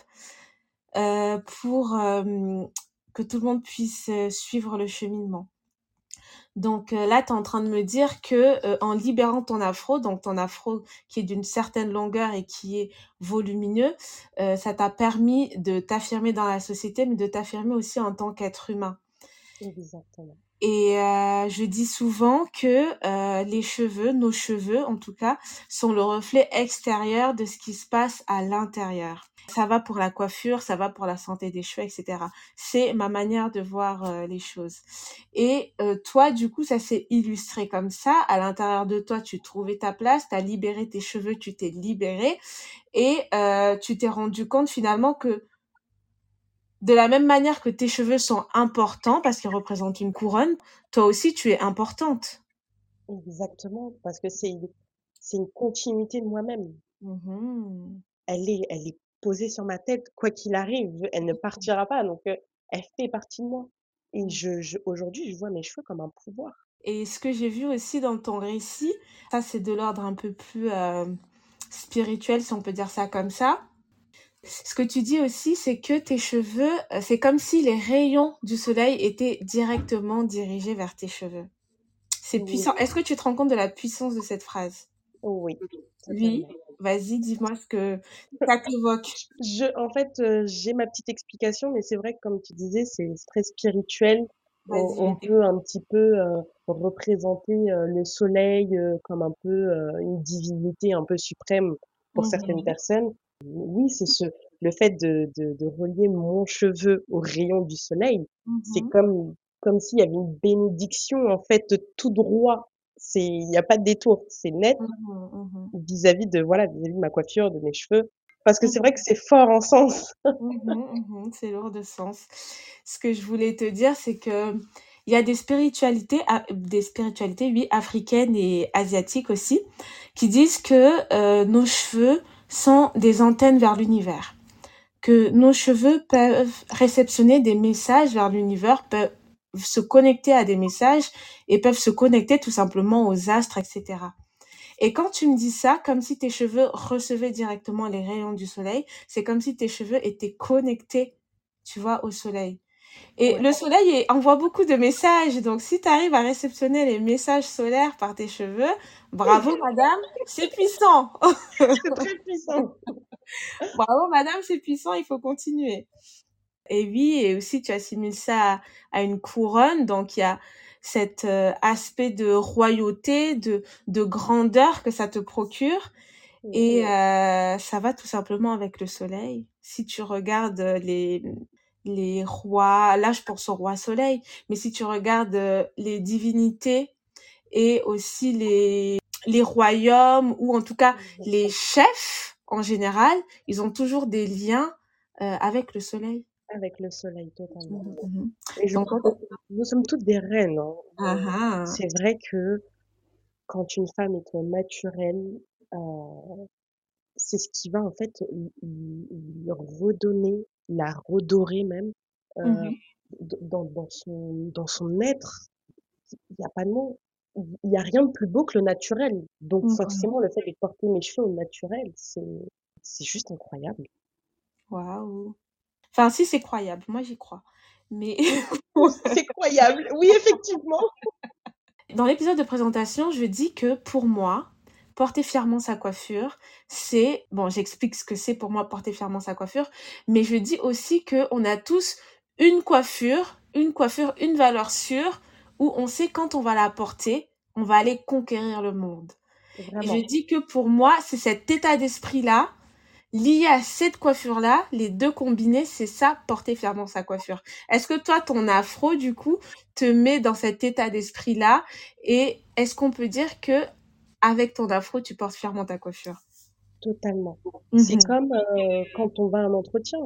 euh, pour euh, que tout le monde puisse euh, suivre le cheminement. Donc euh, là, tu es en train de me dire que euh, en libérant ton afro, donc ton afro qui est d'une certaine longueur et qui est volumineux, euh, ça t'a permis de t'affirmer dans la société, mais de t'affirmer aussi en tant qu'être humain. Exactement. Et euh, je dis souvent que euh, les cheveux, nos cheveux en tout cas, sont le reflet extérieur de ce qui se passe à l'intérieur. Ça va pour la coiffure, ça va pour la santé des cheveux, etc. C'est ma manière de voir euh, les choses. Et euh, toi, du coup, ça s'est illustré comme ça. À l'intérieur de toi, tu trouvais ta place, tu as libéré tes cheveux, tu t'es libéré et euh, tu t'es rendu compte finalement que de la même manière que tes cheveux sont importants parce qu'ils représentent une couronne, toi aussi tu es importante. Exactement, parce que c'est une, c'est une continuité de moi-même. Mhm. Elle est, elle est posée sur ma tête, quoi qu'il arrive, elle ne partira pas, donc euh, elle fait partie de moi. Et je, je, aujourd'hui, je vois mes cheveux comme un pouvoir. Et ce que j'ai vu aussi dans ton récit, ça c'est de l'ordre un peu plus euh, spirituel, si on peut dire ça comme ça. Ce que tu dis aussi, c'est que tes cheveux, euh, c'est comme si les rayons du soleil étaient directement dirigés vers tes cheveux. C'est Oui. puissant. Est-ce que tu te rends compte de la puissance de cette phrase? Oui, Oui. Vas-y, dis-moi ce que ça t'évoque. Je, en fait, euh, j'ai ma petite explication, mais c'est vrai que comme tu disais, c'est très spirituel. On, peut un petit peu euh, représenter euh, le soleil comme un peu une divinité un peu suprême pour certaines Mhm. personnes. Oui, c'est ce, le fait de, de, de relier mon cheveu au rayon du soleil, c'est Mhm. comme, comme s'il y avait une bénédiction, en fait, tout droit. C'est, il n'y a pas de détour. C'est net Mhm. vis-à-vis de, voilà, vis-à-vis de ma coiffure, de mes cheveux. Parce que c'est vrai que c'est fort en sens. C'est lourd de sens. Ce que je voulais te dire, c'est que il y a des spiritualités, des spiritualités, oui, africaines et asiatiques aussi, qui disent que euh, nos cheveux sont des antennes vers l'univers, que nos cheveux peuvent réceptionner des messages vers l'univers, peuvent se connecter à des messages et peuvent se connecter tout simplement aux astres, etc. Et quand tu me dis ça, comme si tes cheveux recevaient directement les rayons du soleil, c'est comme si tes cheveux étaient connectés, tu vois, au soleil. Et Ouais. le soleil envoie beaucoup de messages. Donc, si tu arrives à réceptionner les messages solaires par tes cheveux, bravo, madame, c'est puissant. C'est très puissant. [laughs] bravo, madame, c'est puissant, il faut continuer. Et oui, et aussi, tu assimiles ça à, à une couronne. Donc, il y a cet euh, aspect de royauté, de, de grandeur que ça te procure. Et euh, ça va tout simplement avec le soleil. Si tu regardes les, les rois, là je pense au roi soleil, mais si tu regardes euh, les divinités et aussi les, les royaumes, ou en tout cas les chefs en général, ils ont toujours des liens euh, avec le soleil. Avec le soleil, totalement. Et je Donc, crois que nous sommes toutes des reines. hein. ah, ah. C'est vrai que quand une femme est au naturel, euh, c'est ce qui va en fait lui- lui redonner, la redorer même, euh, d- dans, dans son, dans son être. Il n'y a pas de mots. Il n'y a rien de plus beau que le naturel. Donc Mhm. forcément, le fait de porter mes cheveux au naturel, c'est, c'est juste incroyable. Waouh. Enfin, si, c'est croyable. Moi, j'y crois. Mais [laughs] [laughs] C'est croyable. Oui, effectivement. dans l'épisode de présentation, je dis que pour moi, porter fièrement sa coiffure, c'est bon, j'explique ce que c'est pour moi porter fièrement sa coiffure, mais je dis aussi que on a tous une coiffure, une coiffure, une valeur sûre où on sait quand on va la porter, on va aller conquérir le monde. Et je dis que pour moi, c'est cet état d'esprit-là, lié à cette coiffure-là, les deux combinés, c'est ça, porter fièrement sa coiffure. Est-ce que toi, ton afro, du coup, te met dans cet état d'esprit-là? Et est-ce qu'on peut dire que avec ton afro, tu portes fièrement ta coiffure Totalement. C'est Mhm. comme euh, quand on va à un entretien.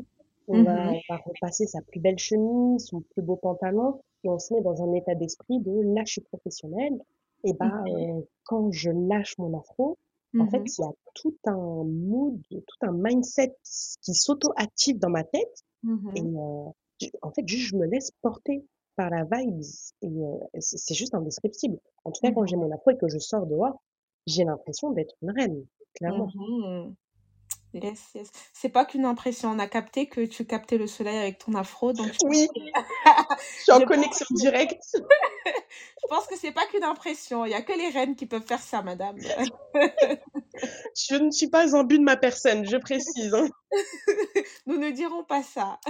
On va, Mhm. on va repasser sa plus belle chemise, son plus beau pantalon, et on se met dans un état d'esprit de là, je suis professionnelle. Et bah, Mhm. euh, quand je lâche mon afro, en fait, il y a tout un mood, tout un mindset qui s'auto-active dans ma tête. Et euh, je- en fait, juste je me laisse porter par la vibe. Et euh, c'est c'est juste indescriptible. En tout cas, quand j'ai mon afro et que je sors dehors, j'ai l'impression d'être une reine, clairement. Mhm. Yes, yes. C'est pas qu'une impression. On a capté que tu captais le soleil avec ton afro, donc je Oui, je suis en [laughs] je pense connexion directe. [laughs] je pense que c'est pas qu'une impression. Il y a que les reines qui peuvent faire ça, madame. [laughs] Je ne suis pas un but de ma personne, je précise. hein. Nous ne dirons pas ça.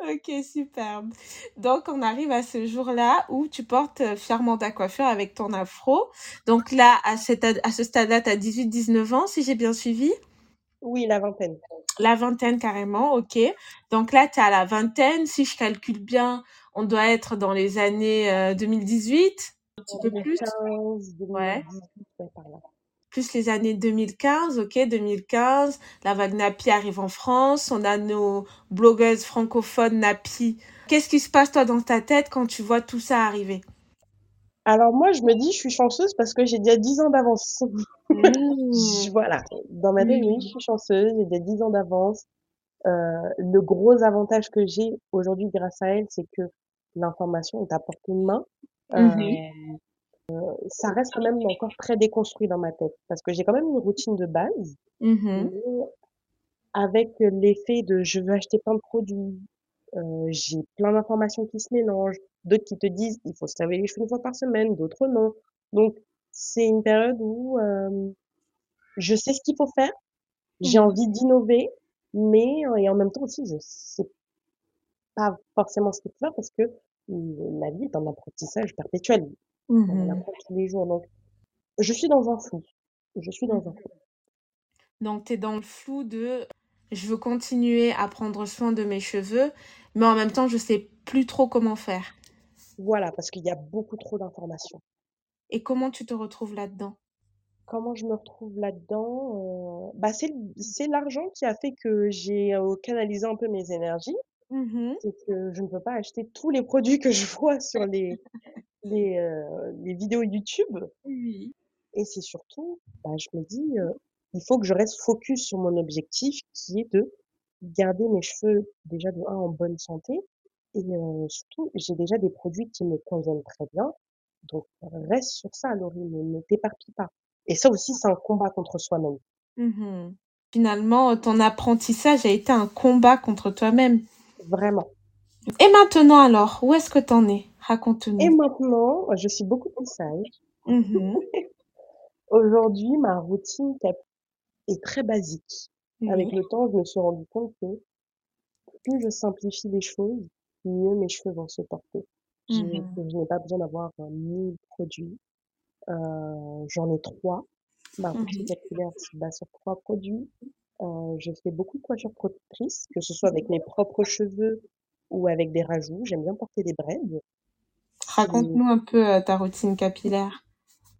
Ok, superbe. Donc, on arrive à ce jour-là où tu portes euh, fièrement ta coiffure avec ton afro. Donc là, à, cette, à ce stade-là, tu as 18-19 ans, si j'ai bien suivi? Oui, la vingtaine. La vingtaine carrément, ok. Donc là, tu as la vingtaine. Si je calcule bien, on doit être dans les années euh, 2018, un petit peu plus. 2015, Ouais. 2018, ouais, par là. Plus les années 2015, ok, 2015. La vague Napi arrive en France. On a nos blogueuses francophones Napi. Qu'est-ce qui se passe, toi, dans ta tête quand tu vois tout ça arriver? Alors moi, je me dis, je suis chanceuse parce que j'ai déjà 10 ans d'avance. [laughs] Mmh. Voilà, dans ma tête, oui, je Mmh. suis chanceuse, j'ai déjà 10 ans d'avance. Euh, le gros avantage que j'ai aujourd'hui grâce à elle, c'est que l'information est à portée de main. Euh, Ça reste quand même encore très déconstruit dans ma tête parce que j'ai quand même une routine de base, Mhm. mais avec l'effet de je veux acheter plein de produits, euh, j'ai plein d'informations qui se mélangent, d'autres qui te disent il faut se laver les cheveux une fois par semaine, d'autres non. Donc c'est une période où euh, je sais ce qu'il faut faire, j'ai Mhm. envie d'innover, mais euh, et en même temps aussi je sais pas forcément ce qu'il faut faire parce que euh, la vie est un apprentissage perpétuel, on apprend tous les jours. Donc je suis dans un flou, je suis dans un flou. Donc, tu es dans le flou de je veux continuer à prendre soin de mes cheveux, mais en même temps, je sais plus trop comment faire. Voilà, parce qu'il y a beaucoup trop d'informations. Et comment tu te retrouves là-dedans? Comment je me retrouve là-dedans? euh, bah c'est c'est l'argent qui a fait que j'ai euh, canalisé un peu mes énergies. Mhm. C'est que je ne peux pas acheter tous les produits que je vois [laughs] sur les les, euh, les vidéos YouTube. Oui. Et c'est surtout, bah, je me dis, euh, il faut que je reste focus sur mon objectif qui est de garder mes cheveux déjà de un en bonne santé. Et euh, surtout, j'ai déjà des produits qui me conviennent très bien. Donc, reste sur ça, Laurie, ne, ne t'éparpille pas. Et ça aussi, c'est un combat contre soi-même. Mhm. Finalement, ton apprentissage a été un combat contre toi-même. Vraiment. Et maintenant alors, où est-ce que t'en es? Et Raconte-nous. maintenant, je suis beaucoup plus sage. Mhm. [laughs] Aujourd'hui, ma routine est très basique. Avec le temps, je me suis rendu compte que plus je simplifie les choses, mieux mes cheveux vont se porter. Je n'ai pas besoin d'avoir euh, 1000 produits. Euh, J'en ai trois. Ma routine capillaire se base sur trois produits. Euh, je fais beaucoup de coiffure protectrice, que ce soit avec mes propres cheveux ou avec des rajouts. J'aime bien porter des les- Raconte-nous un peu euh, ta routine capillaire.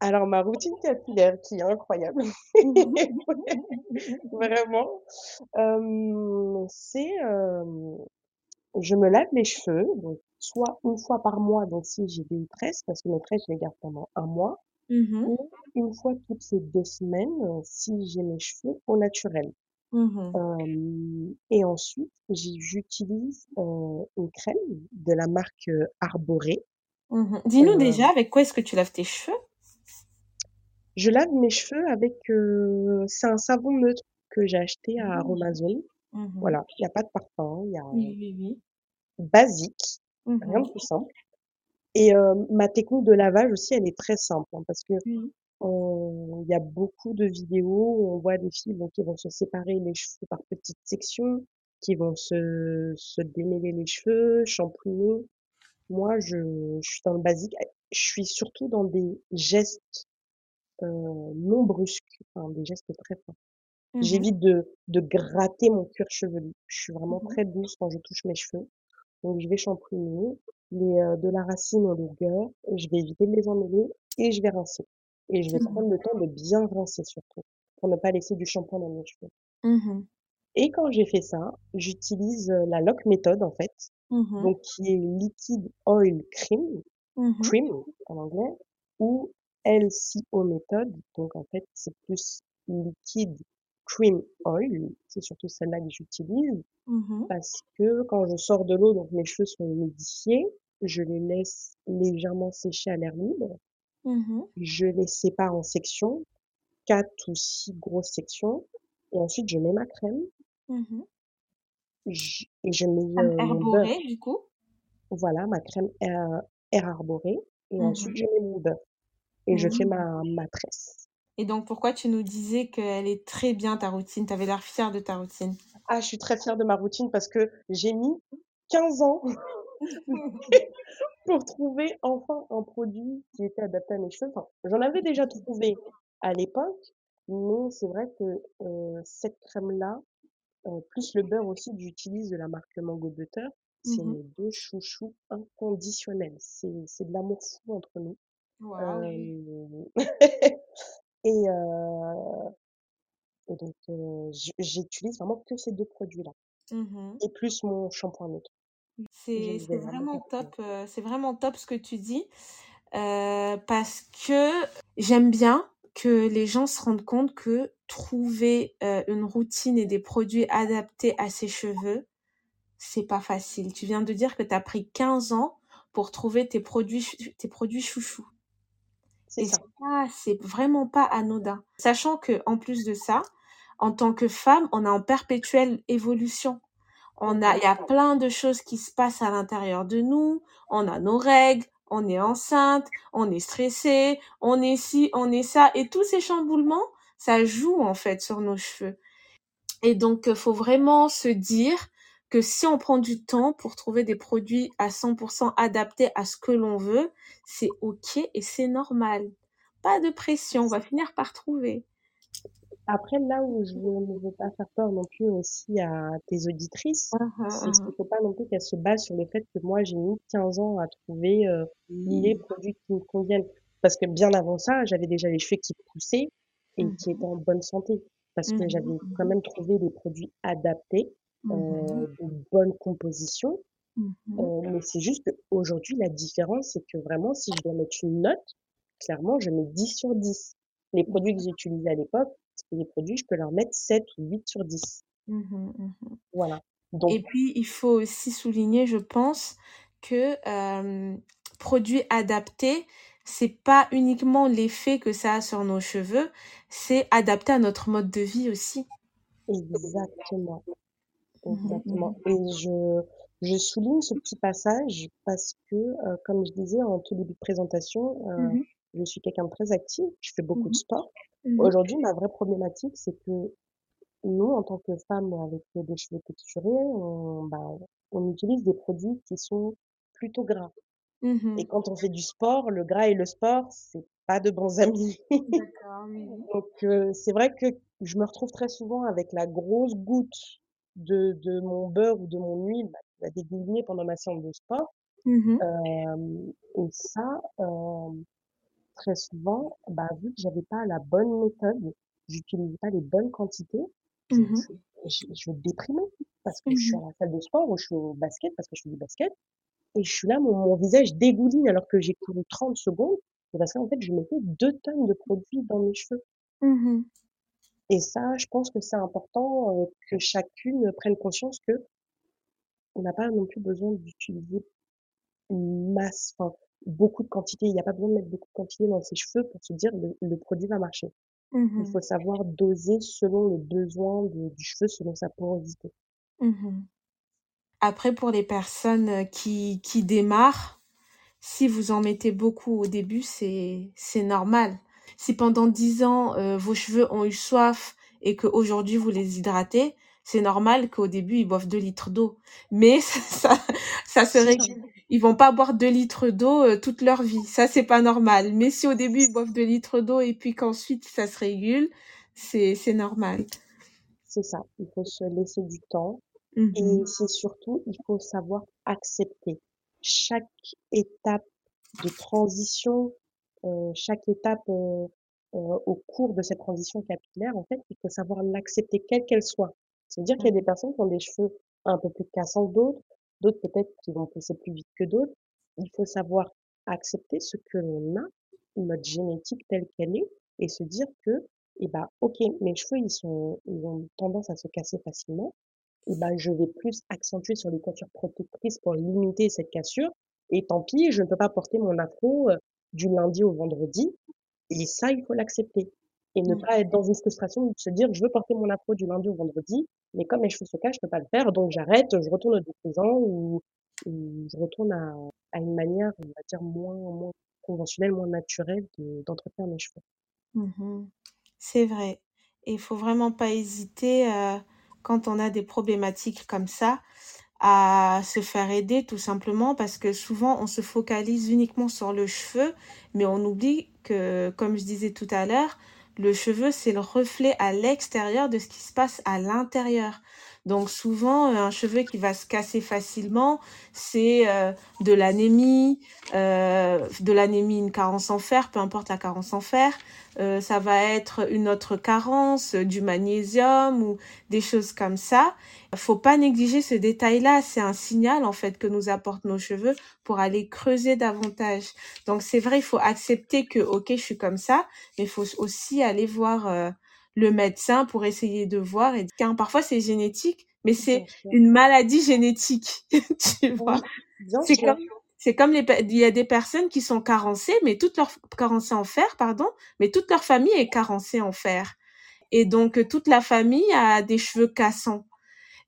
Alors, ma routine capillaire qui est incroyable, [laughs] [laughs] vraiment, euh, c'est euh, je me lave les cheveux, donc soit une fois par mois, donc si j'ai des tresses, parce que mes tresses, je les garde pendant un mois, Mhm. ou une fois toutes les deux semaines, si j'ai mes cheveux au naturel. Euh, et ensuite, j'utilise une crème de la marque euh, Arboré. Mhm. Dis-nous déjà avec quoi est-ce que tu laves tes cheveux? je lave mes cheveux avec, c'est un savon neutre que j'ai acheté à Aromazone. Mhm. Voilà, il n'y a pas de parfum, il y a Oui, oui, oui. basique, rien Mhm. de plus simple. Et ma technique de lavage aussi, elle est très simple, hein, parce que. On- il y a beaucoup de vidéos où on voit des filles donc, qui vont se séparer les cheveux par petites sections, qui vont se, se démêler les cheveux, shampooiner. Moi, je, je suis dans le basique. Je suis surtout dans des gestes euh, non brusques, enfin, des gestes très forts. Mhm. J'évite de, de gratter mon cuir chevelu. Je suis vraiment Mhm. très douce quand je touche mes cheveux. Donc, je vais shampooiner les, euh, de la racine en longueur. Je vais éviter de les emmêler et je vais rincer. Et je vais Mhm. prendre le temps de bien rincer surtout, pour ne pas laisser du shampoing dans mes cheveux. Mhm. Et quand j'ai fait ça, j'utilise euh, la lock méthode en fait, Mhm. donc qui est liquide oil cream, cream en anglais, ou LCO méthode, donc en fait c'est plus liquide cream oil, c'est surtout celle-là que j'utilise parce que quand je sors de l'eau, donc mes cheveux sont humidifiés, je les laisse légèrement sécher à l'air libre, Mhm. je les sépare en sections, quatre ou six grosses sections, et ensuite je mets ma crème Mmh j et je mets, Crème heu, mon beurre. arborée, du coup? Voilà, ma crème, heu, air arborée et ensuite Mmh je mets mon beurre et je fais Mmh. ma ma tresse. Et donc pourquoi tu nous disais qu'elle est très bien ta routine? Tu avais l'air fière de ta routine. Ah, je suis très fière de ma routine parce que j'ai mis 15 ans [laughs] pour trouver enfin un produit qui était adapté à mes cheveux. Enfin, j'en avais déjà trouvé à l'époque, mais c'est vrai que, heu, cette crème-là, heu, plus le beurre aussi que j'utilise de la marque Mango Butter, c'est Mmh mes 2 chouchous inconditionnels. C'est c'est de l'amour fou entre nous. Waouh! Hem [laughs] et heu et donc heu, j j'utilise vraiment que ces 2 produits-là Mmh et plus mon shampoing neutre. C'est vraiment top, heu, c'est vraiment top ce que tu dis, heu, parce que j'aime bien que les gens se rendent compte que trouver, heu, une routine et des produits adaptés à ses cheveux, c'est pas facile. Tu viens de dire que tu as pris 15 ans pour trouver tes produits tes produits chouchous C'est c'est ça. pas c'est vraiment pas anodin. Sachant qu'en plus de ça, en tant que femme, on est en perpétuelle évolution. On a, il y a plein de choses qui se passent à l'intérieur de nous. On a nos règles, on est enceinte, on est stressé, on est ci, on est ça. Et tous ces chamboulements, ça joue en fait sur nos cheveux. Et donc, il faut vraiment se dire que si on prend du temps pour trouver des produits à 100% adaptés à ce que l'on veut, c'est OK et c'est normal. Pas de pression, on va finir par trouver. Après, là où je ne veux pas faire peur non plus aussi à tes auditrices, Mhm, c'est qu'il mhm. faut pas non plus qu'elles se basent sur le fait que moi j'ai mis 15 ans à trouver euh, les produits qui me conviennent. Parce que bien avant ça, j'avais déjà les cheveux qui poussaient et qui étaient en bonne santé. Parce que j'avais quand même trouvé des produits adaptés, euh, de bonne composition. Euh, mais c'est juste qu'aujourd'hui, la différence, c'est que vraiment, si je dois mettre une note, clairement, je mets 10 sur 10. Les produits que j'ai utilisés à l'époque, c'est des produits, je peux leur mettre 7 ou 8 sur 10. mhm, mhm. Voilà. Donc, Et puis, il faut aussi souligner, je pense, que euh, produit adapté, c'est pas uniquement l'effet que ça a sur nos cheveux, c'est adapté à notre mode de vie aussi. exactement, Mhm, exactement. Et je, je souligne ce petit passage parce que, euh, comme je disais en tout début de présentation, euh, je suis quelqu'un de très actif, je fais beaucoup de sport. Mhm, Aujourd'hui, ma vraie problématique, c'est que Nous, en tant que femmes avec des cheveux texturés, on, bah, on utilise des produits qui sont plutôt gras. Et mhm. quand on fait du sport, le gras et le sport, c'est pas de bons [laughs] amis. D'accord, oui, oui. Donc, euh, c'est vrai que je me retrouve très souvent avec la grosse goutte de, de mon beurre ou de mon huile bah, qui va dégouiner pendant ma séance de sport. Mhm, Euh, et ça, euh, très souvent, bah, vu que j'avais pas la bonne méthode, j'utilisais pas les bonnes quantités, je, je, je, je vais déprimer parce que je suis mhm, à la salle de sport ou je suis au basket parce que je fais du basket et je suis là, mon, mon visage dégouline alors que j'ai couru 30 secondes et parce qu'en fait, je mettais deux tonnes de produits dans mes cheveux. mhm, Et ça, je pense que c'est important euh, que chacune prenne conscience que on n'a pas non plus besoin d'utiliser une masse, enfin, beaucoup de quantité. Il n'y a pas besoin de mettre beaucoup de quantité dans ses cheveux pour se dire le, le produit va marcher. Il mhm, faut savoir doser selon les besoins de- du cheveu, selon sa porosité. mhm. Après, pour les personnes euh, qui, qui démarrent, Si vous en mettez beaucoup au début, c'est normal. Si pendant 10 ans, heu, vos cheveux ont eu soif et qu'aujourd'hui vous les hydratez, c'est normal qu'au début ils boivent 2 litres d'eau. Mais [laughs] ça ça se régule. Ils vont pas boire 2 litres d'eau, heu, toute leur vie. Ça, c'est pas normal. Mais si au début ils boivent 2 litres d'eau et puis qu'ensuite ça se régule, c'est c'est normal. c'est ça. Il faut se laisser du temps et Mmh c'est surtout, il faut savoir accepter chaque étape de transition, euh, chaque étape euh, euh, au cours de cette transition capillaire, en fait, il faut savoir l'accepter, quelle qu'elle soit. C'est-à-dire qu'il y a des personnes qui ont des cheveux un peu plus cassants que d'autres, d'autres peut-être qui vont pousser plus vite que d'autres. Il faut savoir accepter ce que l'on a, notre génétique telle qu'elle est, et se dire que, eh ben, ok, mes cheveux, ils sont, ils ont tendance à se casser facilement. Eh ben, je vais plus accentuer sur les coiffures protectrices pour limiter cette cassure. Et tant pis, je ne peux pas porter mon afro euh, du lundi au vendredi. Et ça, il faut l'accepter. Et ne Mmh. pas être dans une frustration de se dire: «Je veux porter mon afro du lundi au vendredi, mais comme mes cheveux sont cas, je peux pas le faire, donc j'arrête, je retourne au défrisant ou ou je retourne à à une manière, on va dire, moins moins conventionnelle, moins naturelle de d'entretenir mes cheveux». Mmh C'est vrai et il faut vraiment pas hésiter, heu, quand on a des problématiques comme ça, à se faire aider tout simplement parce que souvent on se focalise uniquement sur le cheveu, mais on oublie que, comme je disais tout à l'heure, le cheveu, c'est le reflet à l'extérieur de ce qui se passe à l'intérieur. Donc souvent, heu, un cheveu qui va se casser facilement, c'est, heu, de l'anémie, heu, de l'anémie, une carence en fer, peu importe la carence en fer, heu, ça va être une autre carence, du magnésium ou des choses comme ça. Faut pas négliger ce détail-là, c'est un signal en fait que nous apportent nos cheveux pour aller creuser davantage. Donc c'est vrai, il faut accepter que OK, je suis comme ça, mais il faut aussi aller voir, heu, le médecin pour essayer de voir et car parfois c'est génétique, mais c'est une maladie génétique, [laughs] tu vois? Oui, C'est comme c'est comme les il y a des personnes qui sont carencées, mais toute leur carencées en fer, pardon, mais toute leur famille est carencée en fer et donc toute la famille a des cheveux cassants.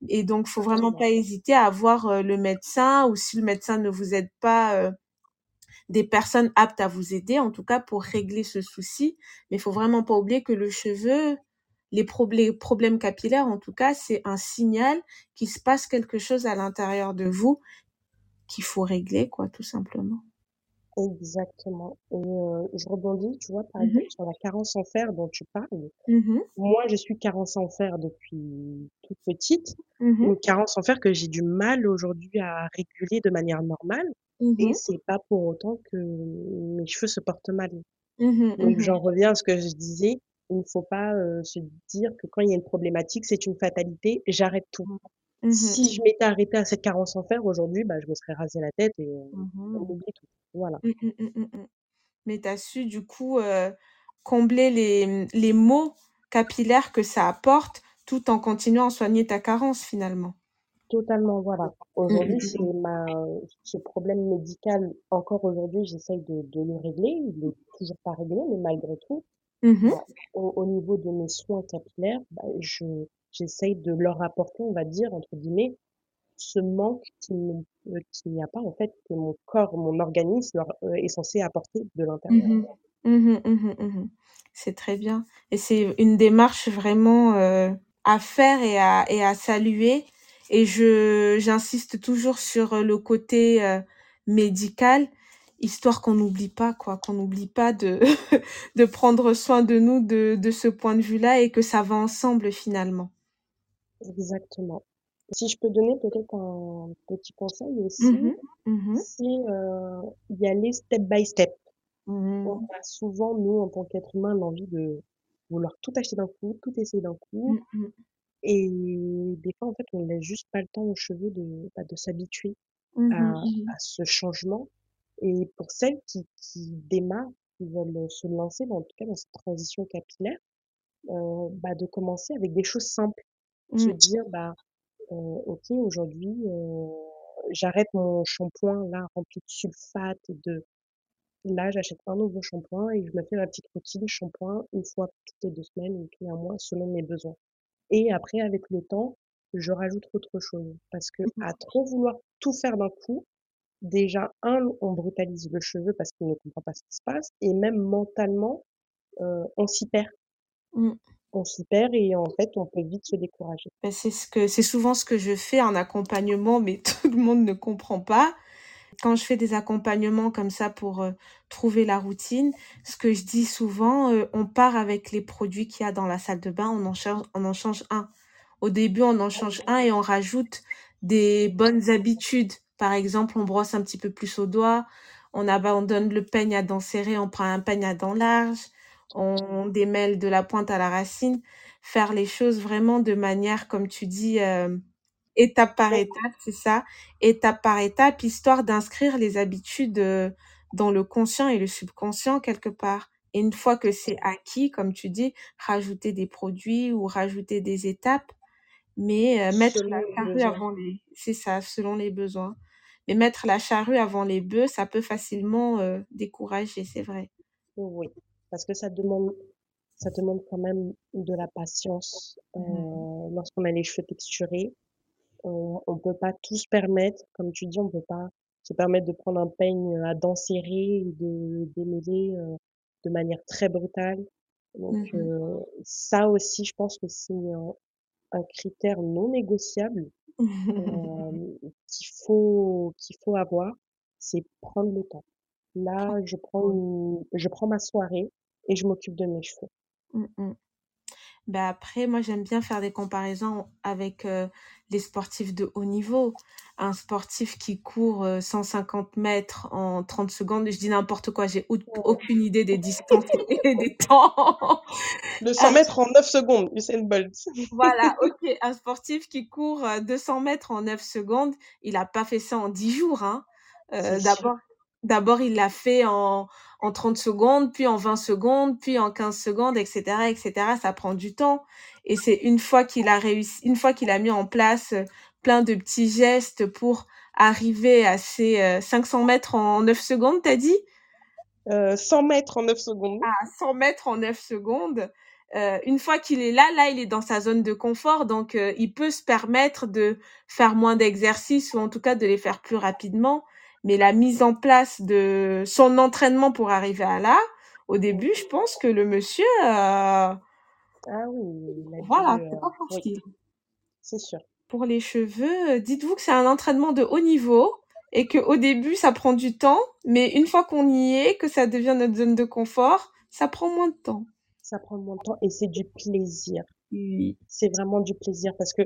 Et donc, faut vraiment pas hésiter à voir euh, le médecin ou si le médecin ne vous aide pas, euh, des personnes aptes à vous aider, en tout cas pour régler ce souci. Mais il faut vraiment pas oublier que le cheveu, les, prob- les problèmes capillaires, en tout cas, c'est un signal qu'il se passe quelque chose à l'intérieur de vous qu'il faut régler, quoi, tout simplement. Exactement. Et heu, je rebondis, tu vois, par Mhm, exemple, sur la carence en fer dont tu parles. mhm, Moi, je suis carence en fer depuis toute petite. mhm, Une carence en fer que j'ai du mal aujourd'hui à réguler de manière normale. Et c'est pas pour autant que mes cheveux se portent mal. Donc j'en reviens à ce que je disais, il ne faut pas, heu, se dire que quand il y a une problématique, c'est une fatalité, j'arrête tout. Si je m'étais arrêtée à cette carence en fer, aujourd'hui, bah, je me serais rasé la tête et heu, mhm, on oublie tout. Voilà. mhm, mhm, mhm. Mais tu as su du coup, heu, combler les, mmh, les maux capillaires que ça apporte, tout en continuant à soigner ta carence finalement? Totalement, voilà. Mmh Aujourd'hui, c'est mmh ma ce problème médical, encore aujourd'hui, j'essaye de de le régler. Il est toujours pas réglé, mais malgré tout. Mmh bah, au au niveau de mes soins capillaires, bah, je j'essaye de leur apporter, on va dire, entre guillemets, ce manque qui heu, qu'il n'y a pas, en fait, que mon corps, mon organisme leur, heu, est censé apporter de l'intérieur. Mmh Mmh Mmh Mmh C'est très bien et c'est une démarche vraiment, heu, à faire et à et à saluer et je j'insiste toujours sur, le côté, médical, histoire qu'on n'oublie pas quoi, qu'on n'oublie pas de [laughs] de prendre soin de nous de de ce point de vue-là et que ça va ensemble finalement. Exactement. Si je peux donner peut-être un petit conseil aussi, Mmh mh. Mmh c'est, heu, y aller step by step. On Mmh. a souvent, nous, en tant qu'êtres humains, l'envie de vouloir tout acheter d'un coup, tout essayer d'un coup. Et des fois, en fait, on laisse juste pas le temps aux cheveux de, bah, de s'habituer à, ce changement. Et pour celles qui, qui démarrent, qui veulent se lancer, dans, en tout cas dans cette transition capillaire, euh, bah, de commencer avec des choses simples. Se dire, bah, euh, ok, aujourd'hui, euh, j'arrête mon shampoing là rempli de sulfate et de Là, j'achète un nouveau shampoing et je me fais ma petite routine shampoing une fois toutes les 2 semaines ou tous les 1 mois selon mes besoins. Et après, avec le temps, je rajoute autre chose. Parce que à trop vouloir tout faire d'un coup, déjà, un, on brutalise le cheveu parce qu'il ne comprend pas ce qui se passe, et même mentalement, euh, on s'y perd. Mmh. On s'y perd et en fait, on peut vite se décourager. Bah, c'est ce que c'est souvent ce que je fais en accompagnement, mais [laughs] tout le monde ne comprend pas. Quand je fais des accompagnements comme ça pour, heu, trouver la routine, ce que je dis souvent, heu, on part avec les produits qu'il y a dans la salle de bain, on en change on en change un. Au début, on en change un et on rajoute des bonnes habitudes. Par exemple, on brosse un petit peu plus aux doigts, on abandonne le peigne à dents serrées, on prend un peigne à dents larges, on démêle de la pointe à la racine. Faire les choses vraiment de manière, comme tu dis, hem, étape par étape, c'est ça, étape par étape, histoire d'inscrire les habitudes, heu, dans le conscient et le subconscient quelque part. Et une fois que c'est acquis, comme tu dis, rajouter des produits ou rajouter des étapes, mais heu, mettre la Selon charrue avant les c'est ça, selon les besoins. Mais mettre la charrue avant les bœufs, ça peut facilement, décourager, c'est vrai. Oui. Parce que ça demande ça demande quand même de la patience. Mmh Euh, lorsqu'on a les cheveux texturés, on, on peut pas tout se permettre. Comme tu dis, on peut pas se permettre de prendre un peigne à dents serrées et de démêler euh, de manière très brutale. Donc Mmh euh, ça aussi, je pense que c'est un, un critère non négociable [laughs] euh, qu'il faut qu'il faut avoir, c'est prendre le temps. Là, je prends une- je prends ma soirée et je m'occupe de mes cheveux. Mmh mh. Bah, après, moi, j'aime bien faire des comparaisons avec euh, les sportifs de haut niveau. Un sportif qui court euh, 150 mètres en 30 secondes, je dis n'importe quoi, j'ai au- aucune idée des distances [laughs] et des temps. Le 100 mètres en 9 secondes, Usain Bolt. Voilà, [laughs] ok, un sportif qui court euh, 200 mètres en 9 secondes, il n'a pas fait ça en 10 jours. Hein. Euh. D'abord, d'abord, il l'a fait en, en 30 secondes, puis en 20 secondes, puis en 15 secondes, etc., etc. Ça prend du temps. Et c'est une fois qu'il a réussi, une fois qu'il a mis en place euh, plein de petits gestes pour arriver à ces euh, 500 mètres en 9 secondes, t'as dit? Euh, 100 mètres en 9 secondes. à 100 mètres en 9 secondes. Euh, une fois qu'il est là, là, il est dans sa zone de confort, donc euh, il peut se permettre de faire moins d'exercices ou en tout cas de les faire plus rapidement. Mais la mise en place de son entraînement pour arriver à là, au début, je pense que le monsieur, euh, Ah oui, il a voilà, dû, c'est euh, pas oui, c'est sûr. Pour les cheveux, euh, dites-vous que c'est un entraînement de haut niveau et que au début, ça prend du temps, mais une fois qu'on y est, que ça devient notre zone de confort, ça prend moins de temps. Ça prend moins de temps et c'est du plaisir. Oui. C'est vraiment du plaisir parce que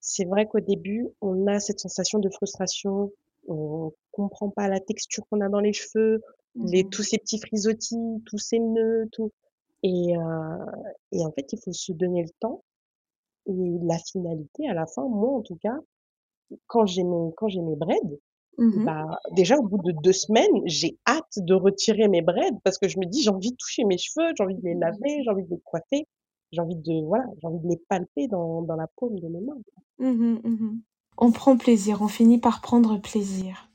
c'est vrai qu'au début, on a cette sensation de frustration. On comprend pas la texture qu'on a dans les cheveux, les, Mhm. tous ces petits frisottis, tous ces nœuds, tout. Et, euh, et en fait, il faut se donner le temps. Et la finalité, à la fin, moi en tout cas, quand j'ai mes, quand j'ai mes braids, Mhm. bah, déjà au bout de deux semaines, j'ai hâte de retirer mes braids parce que je me dis, j'ai envie de toucher mes cheveux, j'ai envie de les laver, j'ai envie de les coiffer, j'ai envie de, voilà, j'ai envie de les palper dans, dans la paume de mes mains. On prend plaisir, on finit par prendre plaisir.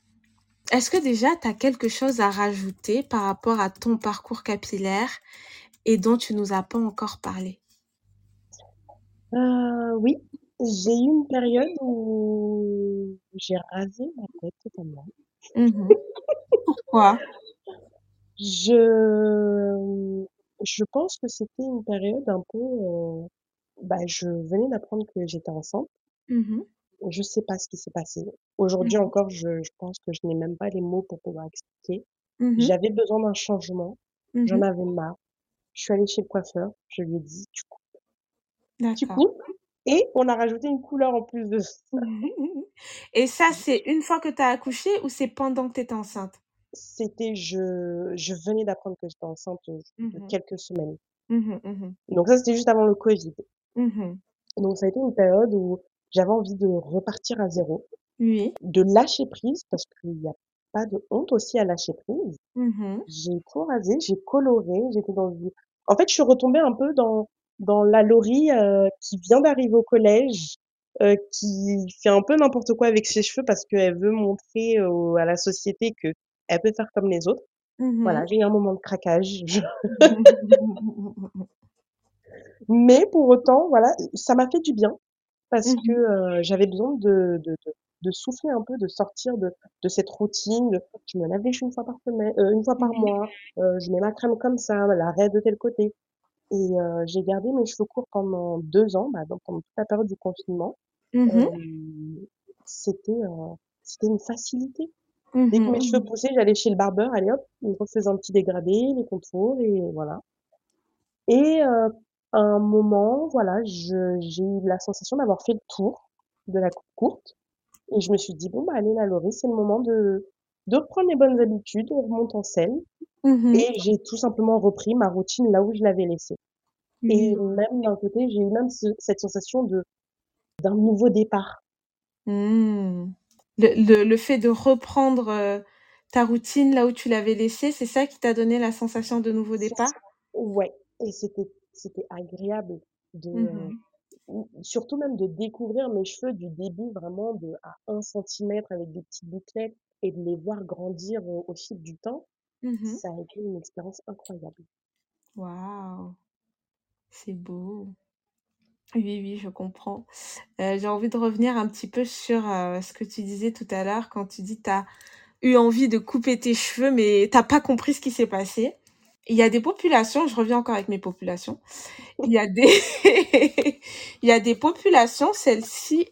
Est-ce que déjà tu as quelque chose à rajouter par rapport à ton parcours capillaire et dont tu nous as pas encore parlé? Euh, oui, j'ai eu une période où j'ai rasé ma tête totalement. Mhm. Pourquoi? Je, je pense que c'était une période un peu, euh, bah, je venais d'apprendre que j'étais enceinte. Mhm, Je sais pas ce qui s'est passé. Aujourd'hui mhm, encore, je, je pense que je n'ai même pas les mots pour pouvoir expliquer. mhm, J'avais besoin d'un changement. J'en mhm. avais marre. Je suis allée chez le coiffeur. Je lui ai dit, tu coupes, tu D'accord. coupes. Et on a rajouté une couleur en plus de ça. [laughs] Et ça, c'est une fois que tu as accouché ou c'est pendant que tu étais enceinte? C'était, je, je venais d'apprendre que j'étais enceinte de Mhm, quelques semaines. Donc ça, c'était juste avant le Covid. Donc ça a été une période où j'avais envie de repartir à zéro, Oui. de lâcher prise parce qu'il n'y a pas de honte aussi à lâcher prise. Mhm, J'ai tout rasé, j'ai coloré, j'étais dans une... En fait, je suis retombée un peu dans, dans la Laurie euh, qui vient d'arriver au collège, euh, qui fait un peu n'importe quoi avec ses cheveux parce qu'elle veut montrer au- à la société que elle peut faire comme les autres. Voilà, mhm. j'ai eu un moment de craquage. Je- [laughs] [laughs] Mais pour autant, voilà, ça m'a fait du bien parce que Mhm, euh, j'avais besoin de, de, de, de souffler un peu, de sortir de, de cette routine. de- je me lave les cheveux une fois par semaine, euh, une fois par mhm, mois. euh, je mets ma crème comme ça, la raie de tel côté. Et euh, j'ai gardé mes cheveux courts pendant deux ans, bah, donc pendant toute la période du confinement. Euh, c'était euh, c'était une facilité. Dès que mes cheveux poussaient, j'allais chez le barbeur, allez hop, il me refaisait un petit dégradé, les contours et voilà. Et euh, à un moment, voilà, je, j'ai eu la sensation d'avoir fait le tour de la coupe courte. Et je me suis dit, bon, bah, allez, la Laurie, c'est le moment de, de reprendre les bonnes habitudes, on remonte en scène. mhm. Et j'ai tout simplement repris ma routine là où je l'avais laissée. Et Oui. même d'un côté, j'ai eu même ce- cette sensation de, d'un nouveau départ. Hmm. Le, le, le fait de reprendre euh, ta routine là où tu l'avais laissée, c'est ça qui t'a donné la sensation de nouveau C'est départ? ça. Ouais. Et c'était, c'était agréable de, Mhm, surtout même de découvrir mes cheveux du début vraiment de à un centimètre avec des petites bouclettes et de les voir grandir au, au fil du temps. mhm. Ça a été une expérience incroyable. Waouh. C'est beau. Oui, oui, je comprends. Euh, j'ai envie de revenir un petit peu sur euh, ce que tu disais tout à l'heure quand tu dis tu as eu envie de couper tes cheveux, mais t'as pas compris ce qui s'est passé. Il y a des populations, je reviens encore avec mes populations. Il y a des, [laughs] il y a des populations, celles-ci,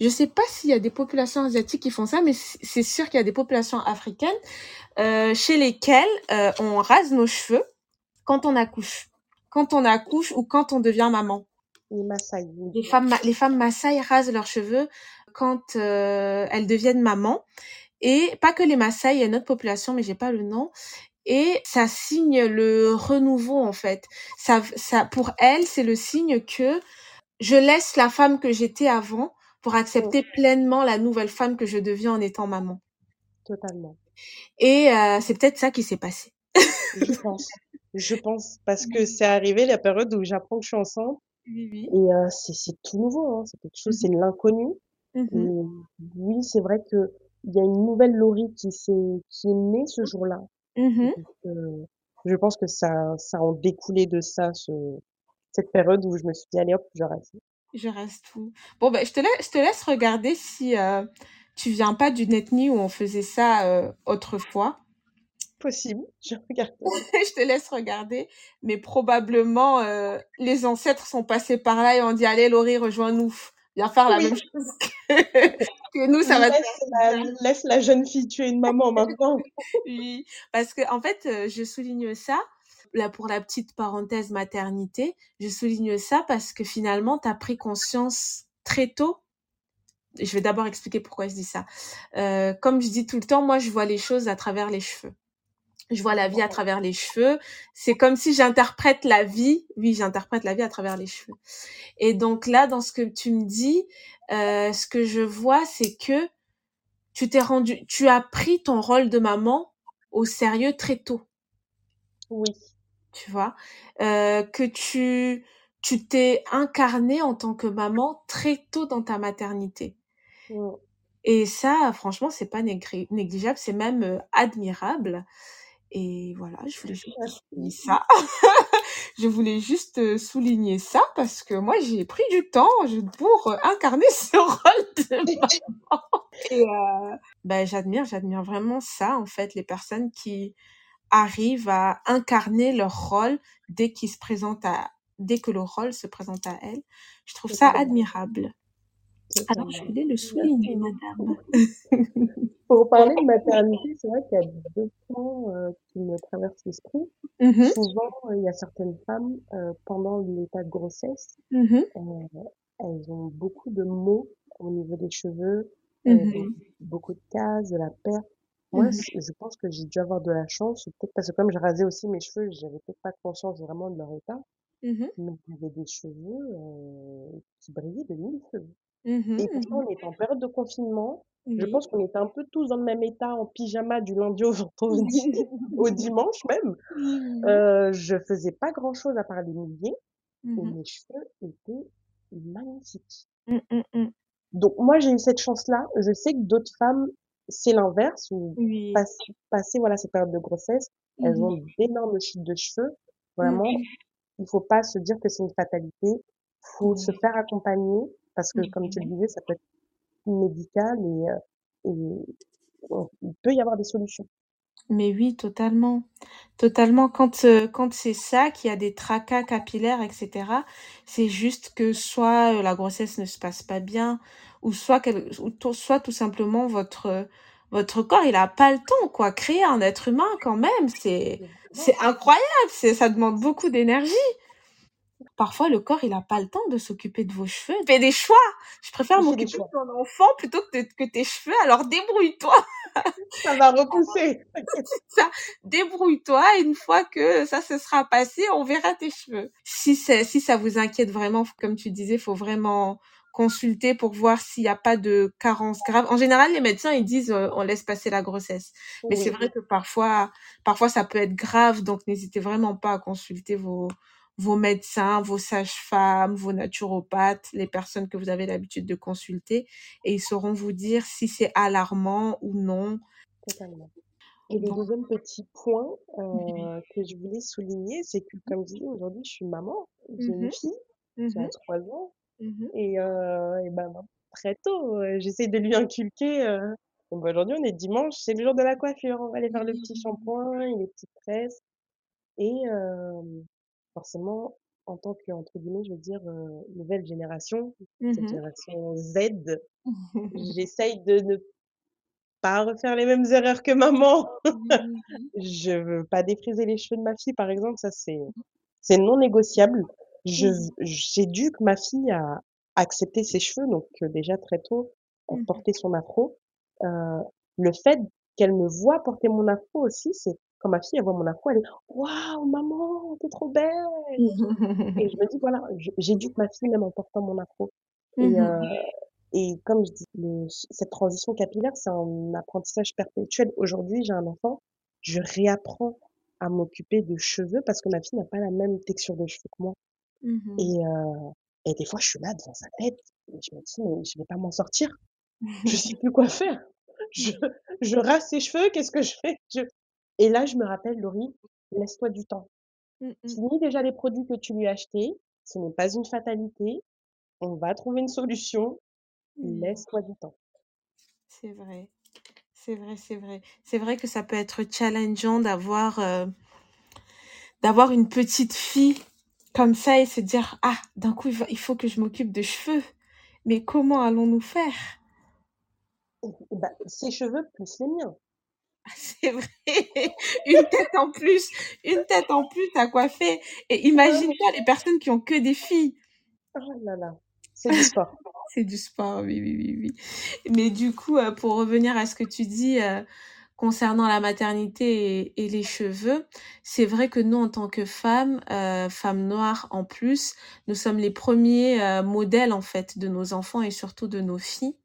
je sais pas s'il y a des populations asiatiques qui font ça, mais c'est sûr qu'il y a des populations africaines euh, chez lesquelles euh, on rase nos cheveux quand on accouche, quand on accouche ou quand on devient maman. Les Maasai. Les femmes, les femmes Maasai rasent leurs cheveux quand euh, elles deviennent maman. Et pas que les Maasai, il y a une autre population, mais j'ai pas le nom. Et ça signe le renouveau en fait. Ça, ça, pour elles, c'est le signe que je laisse la femme que j'étais avant pour accepter pleinement la nouvelle femme que je deviens en étant maman. Totalement. Et euh, c'est peut-être ça qui s'est passé. Je pense. Je pense parce que c'est arrivé la période où j'apprends que je suis enceinte Oui, oui. et euh, c'est tout nouveau, hein. C'est quelque chose, c'est l'inconnu. Et oui, c'est vrai que il y a une nouvelle Laurie qui s'est qui est née ce jour-là. Donc, euh, je pense que ça ça en découlé de ça ce cette période où je me suis dit allez hop, je reste. Je reste tout. Bon, ben, je te je te laisse regarder si euh, tu viens pas d'une ethnie où on faisait ça euh, autrefois. Possible, [laughs] je regarde. [laughs] je te laisse regarder, mais probablement euh, les ancêtres sont passés par là et ont dit allez Laurie rejoins-nous, faire la Oui. même chose que, [laughs] que nous, ça va te laisse la, laisse la jeune fille tuer une maman maintenant. [laughs] Oui, parce que en fait, euh, je souligne ça là pour la petite parenthèse maternité, je souligne ça parce que finalement, tu as pris conscience très tôt. Je vais d'abord expliquer pourquoi je dis ça. Euh, comme je dis tout le temps, moi, je vois les choses à travers les cheveux. Je vois la vie à travers les cheveux. C'est comme si j'interprète la vie. Oui, j'interprète la vie à travers les cheveux. Et donc là, dans ce que tu me dis, euh, ce que je vois, c'est que tu t'es rendu, tu as pris ton rôle de maman au sérieux très tôt. Oui. Tu vois, euh, que tu tu t'es incarnée en tant que maman très tôt dans ta maternité. Mm. Et ça, franchement, c'est pas négri- négligeable, c'est même euh, admirable. Et voilà, je voulais juste souligner ça. [laughs] je voulais juste souligner ça parce que moi, j'ai pris du temps pour incarner [laughs] ce rôle de [laughs] maman. Et euh, ben, j'admire, j'admire vraiment ça, en fait, les personnes qui arrivent à incarner leur rôle dès qu'ils se présentent à, dès que le rôle se présente à elles. Je trouve ça admirable. Alors, je voulais le souligner, madame. Pour parler de maternité, c'est vrai qu'il y a deux points euh, qui me traversent l'esprit. Mhm, Souvent, euh, il y a certaines femmes, euh, pendant l'état de grossesse, mhm, euh, elles ont beaucoup de maux au niveau des cheveux, mhm, beaucoup de cases, de la perte. Moi, je pense que j'ai dû avoir de la chance, peut-être parce que comme j'ai rasé aussi mes cheveux, j'avais peut-être pas conscience vraiment de leur état, mais j'avais des cheveux qui brillaient de mille feux. Et pourtant, on était en période de confinement. Je oui. pense qu'on était un peu tous dans le même état, en pyjama du lundi au [laughs] vendredi, au [laughs] dimanche même. Euh, je faisais pas grand-chose à part les mouiller et Mhm. mes cheveux étaient magnifiques. Mm, mm, mm. Donc moi, j'ai eu cette chance-là. Je sais que d'autres femmes, c'est l'inverse, ou Oui. pass- voilà cette période de grossesse, elles ont d'énormes chutes de cheveux. Vraiment, il faut pas se dire que c'est une fatalité. Faut se faire accompagner parce que, comme tu le disais, ça peut être médical et, euh, et il peut y avoir des solutions. Mais oui, totalement. Totalement. Quand, euh, quand c'est ça, qu'il y a des tracas capillaires, etc., c'est juste que soit euh, la grossesse ne se passe pas bien, ou soit, quel- ou to- soit tout simplement votre, euh, votre corps, il a pas le temps, quoi. Créer un être humain, quand même, c'est, c'est incroyable. C'est, ça demande beaucoup d'énergie. Parfois, le corps, il a pas le temps de s'occuper de vos cheveux. Fais des choix. Je préfère m'occuper de ton enfant plutôt que, de- que tes cheveux. Alors débrouille-toi. [laughs] Ça va [laughs] repousser. [laughs] ça, débrouille-toi. Une fois que ça se sera passé, on verra tes cheveux. Si c'est, si ça vous inquiète vraiment, comme tu disais, faut vraiment consulter pour voir s'il n'y a pas de carence grave. En général, les médecins, ils disent, euh, on laisse passer la grossesse. Mais c'est vrai que parfois, parfois ça peut être grave. Donc, n'hésitez vraiment pas à consulter vos, vos médecins, vos sages-femmes, vos naturopathes, les personnes que vous avez l'habitude de consulter, et ils sauront vous dire si c'est alarmant ou non. Totalement. Et le deuxième petit point, euh, que je voulais souligner, c'est que, comme je disais, aujourd'hui, je suis maman, j'ai Mmh une fille qui a mh. 3 ans Mmh et heu et ben, très tôt, heu, j'essaie de lui inculquer, heu donc aujourd'hui, on est dimanche, c'est le jour de la coiffure, on va aller faire le petit Mmh. shampoing et les petites tresses et forcément, en tant que, entre guillemets, je veux dire, heu, nouvelle génération, cette Mmh génération Z, [laughs] j'essaye de ne pas refaire les mêmes erreurs que maman. Mmh mh. [laughs] Je veux pas défriser les cheveux de ma fille, par exemple, ça c'est c'est non négociable. Je Mmh j'éduque ma fille à accepter ses cheveux, donc déjà très tôt, à Mmh porter son afro. Heu, le fait qu'elle me voit porter mon afro aussi, c'est quand ma fille, elle voit mon afro, elle est: «Waouh maman, tu es trop belle!» et je me dis voilà, j'éduque ma fille même en portant mon afro et Mmh heu et comme je dis, le cette transition capillaire, c'est un apprentissage perpétuel. Aujourd'hui, j'ai un enfant, je réapprends à m'occuper de cheveux parce que ma fille n'a pas la même texture de cheveux que moi Mmh et heu et des fois, je suis là devant sa tête et je me dis: «Mais je vais pas m'en sortir, je sais [laughs] plus quoi faire. Je je rase ses cheveux, qu'est-ce que je fais?» je et là, je me rappelle: «Laurie, laisse-toi du temps. Finis déjà les produits que tu lui as achetés, ce n'est pas une fatalité, on va trouver une solution, Mmh. laisse-toi du temps». C'est vrai, c'est vrai, c'est vrai. C'est vrai que ça peut être challengeant d'avoir, d'avoir une petite fille comme ça et se dire: «Ah, d'un coup, il va il faut que je m'occupe de cheveux, mais comment allons-nous faire?» Bah, ses cheveux plus les miens. Ah, [laughs] c'est vrai, une tête en plus, une tête en plus à coiffer et Vraiment. imagine-toi les personnes qui ont que des filles. Oh là là, c'est du sport. [laughs] C'est du sport, oui, oui, oui, oui. Mais du coup, heu, pour revenir à ce que tu dis, heu, concernant la maternité et et les cheveux, c'est vrai que nous, en tant que femmes, heu, femmes noires en plus, nous sommes les premiers ers modèles, en fait, de nos enfants et surtout de nos filles.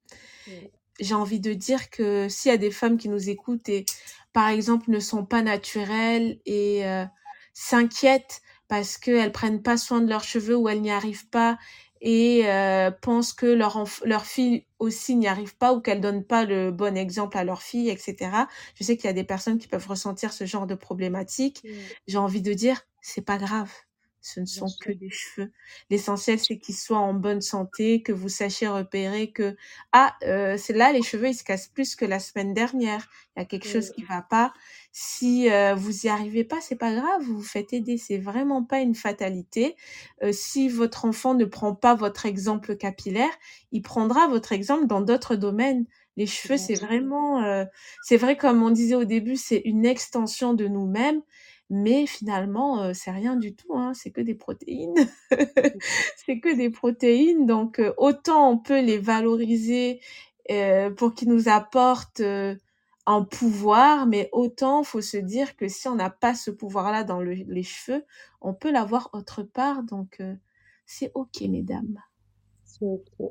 J'ai envie de dire que s'il y a des femmes qui nous écoutent et par exemple ne sont pas naturelles et heu, s'inquiètent parce qu'elles prennent pas soin de leurs cheveux ou elles n'y arrivent pas et heu, pensent que leur fille aussi n'y arrive pas ou qu'elles donnent pas le bon exemple à leur fille et cetera. Je sais qu'il y a des personnes qui peuvent ressentir ce genre de problématique. Mmh. J'ai envie de dire: «C'est pas grave, ce ne sont que des cheveux». L'essentiel, c'est qu'ils soient en bonne santé, que vous sachiez repérer que: «Ah, heu, c'est là les cheveux, ils se cassent plus que la semaine dernière. Il y a quelque chose qui va pas». Si, heu, vous y arrivez pas, c'est pas grave, vous vous faites aider, c'est vraiment pas une fatalité. Heu, si votre enfant ne prend pas votre exemple capillaire, il prendra votre exemple dans d'autres domaines. Les cheveux, c'est vraiment, c'est vrai comme on disait au début, c'est une extension de nous-mêmes, mais finalement, heu, c'est rien du tout, hein, c'est que des protéines. [laughs] C'est que des protéines, donc heu, autant on peut les valoriser, heu, pour qu'ils nous apportent, un pouvoir, mais autant faut se dire que si on n'a pas ce pouvoir-là dans le les cheveux, on peut l'avoir autre part, donc c'est OK mesdames. C'est OK.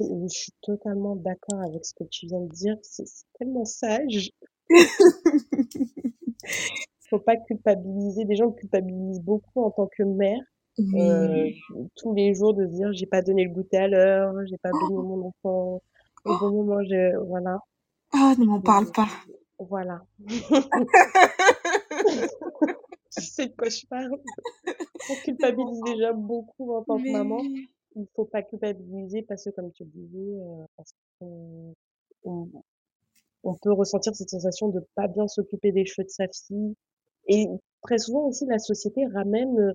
Je suis totalement d'accord avec ce que tu viens de dire, c'est tellement sage. [laughs] Faut pas culpabiliser. Déjà, on culpabilise beaucoup en tant que mère, Oui. tous les jours de se dire: «J'ai pas donné le goûter à l'heure, j'ai pas baigné mon enfant au bon moment, je» voilà. Ah, ne m'en parle pas. voilà. Tu sais de quoi je parle. On culpabilise déjà beaucoup en tant que mais maman. Il faut pas culpabiliser parce que comme tu le disais, heu, parce qu'on on on peut ressentir cette sensation de pas bien s'occuper des cheveux de sa fille et très souvent aussi la société ramène,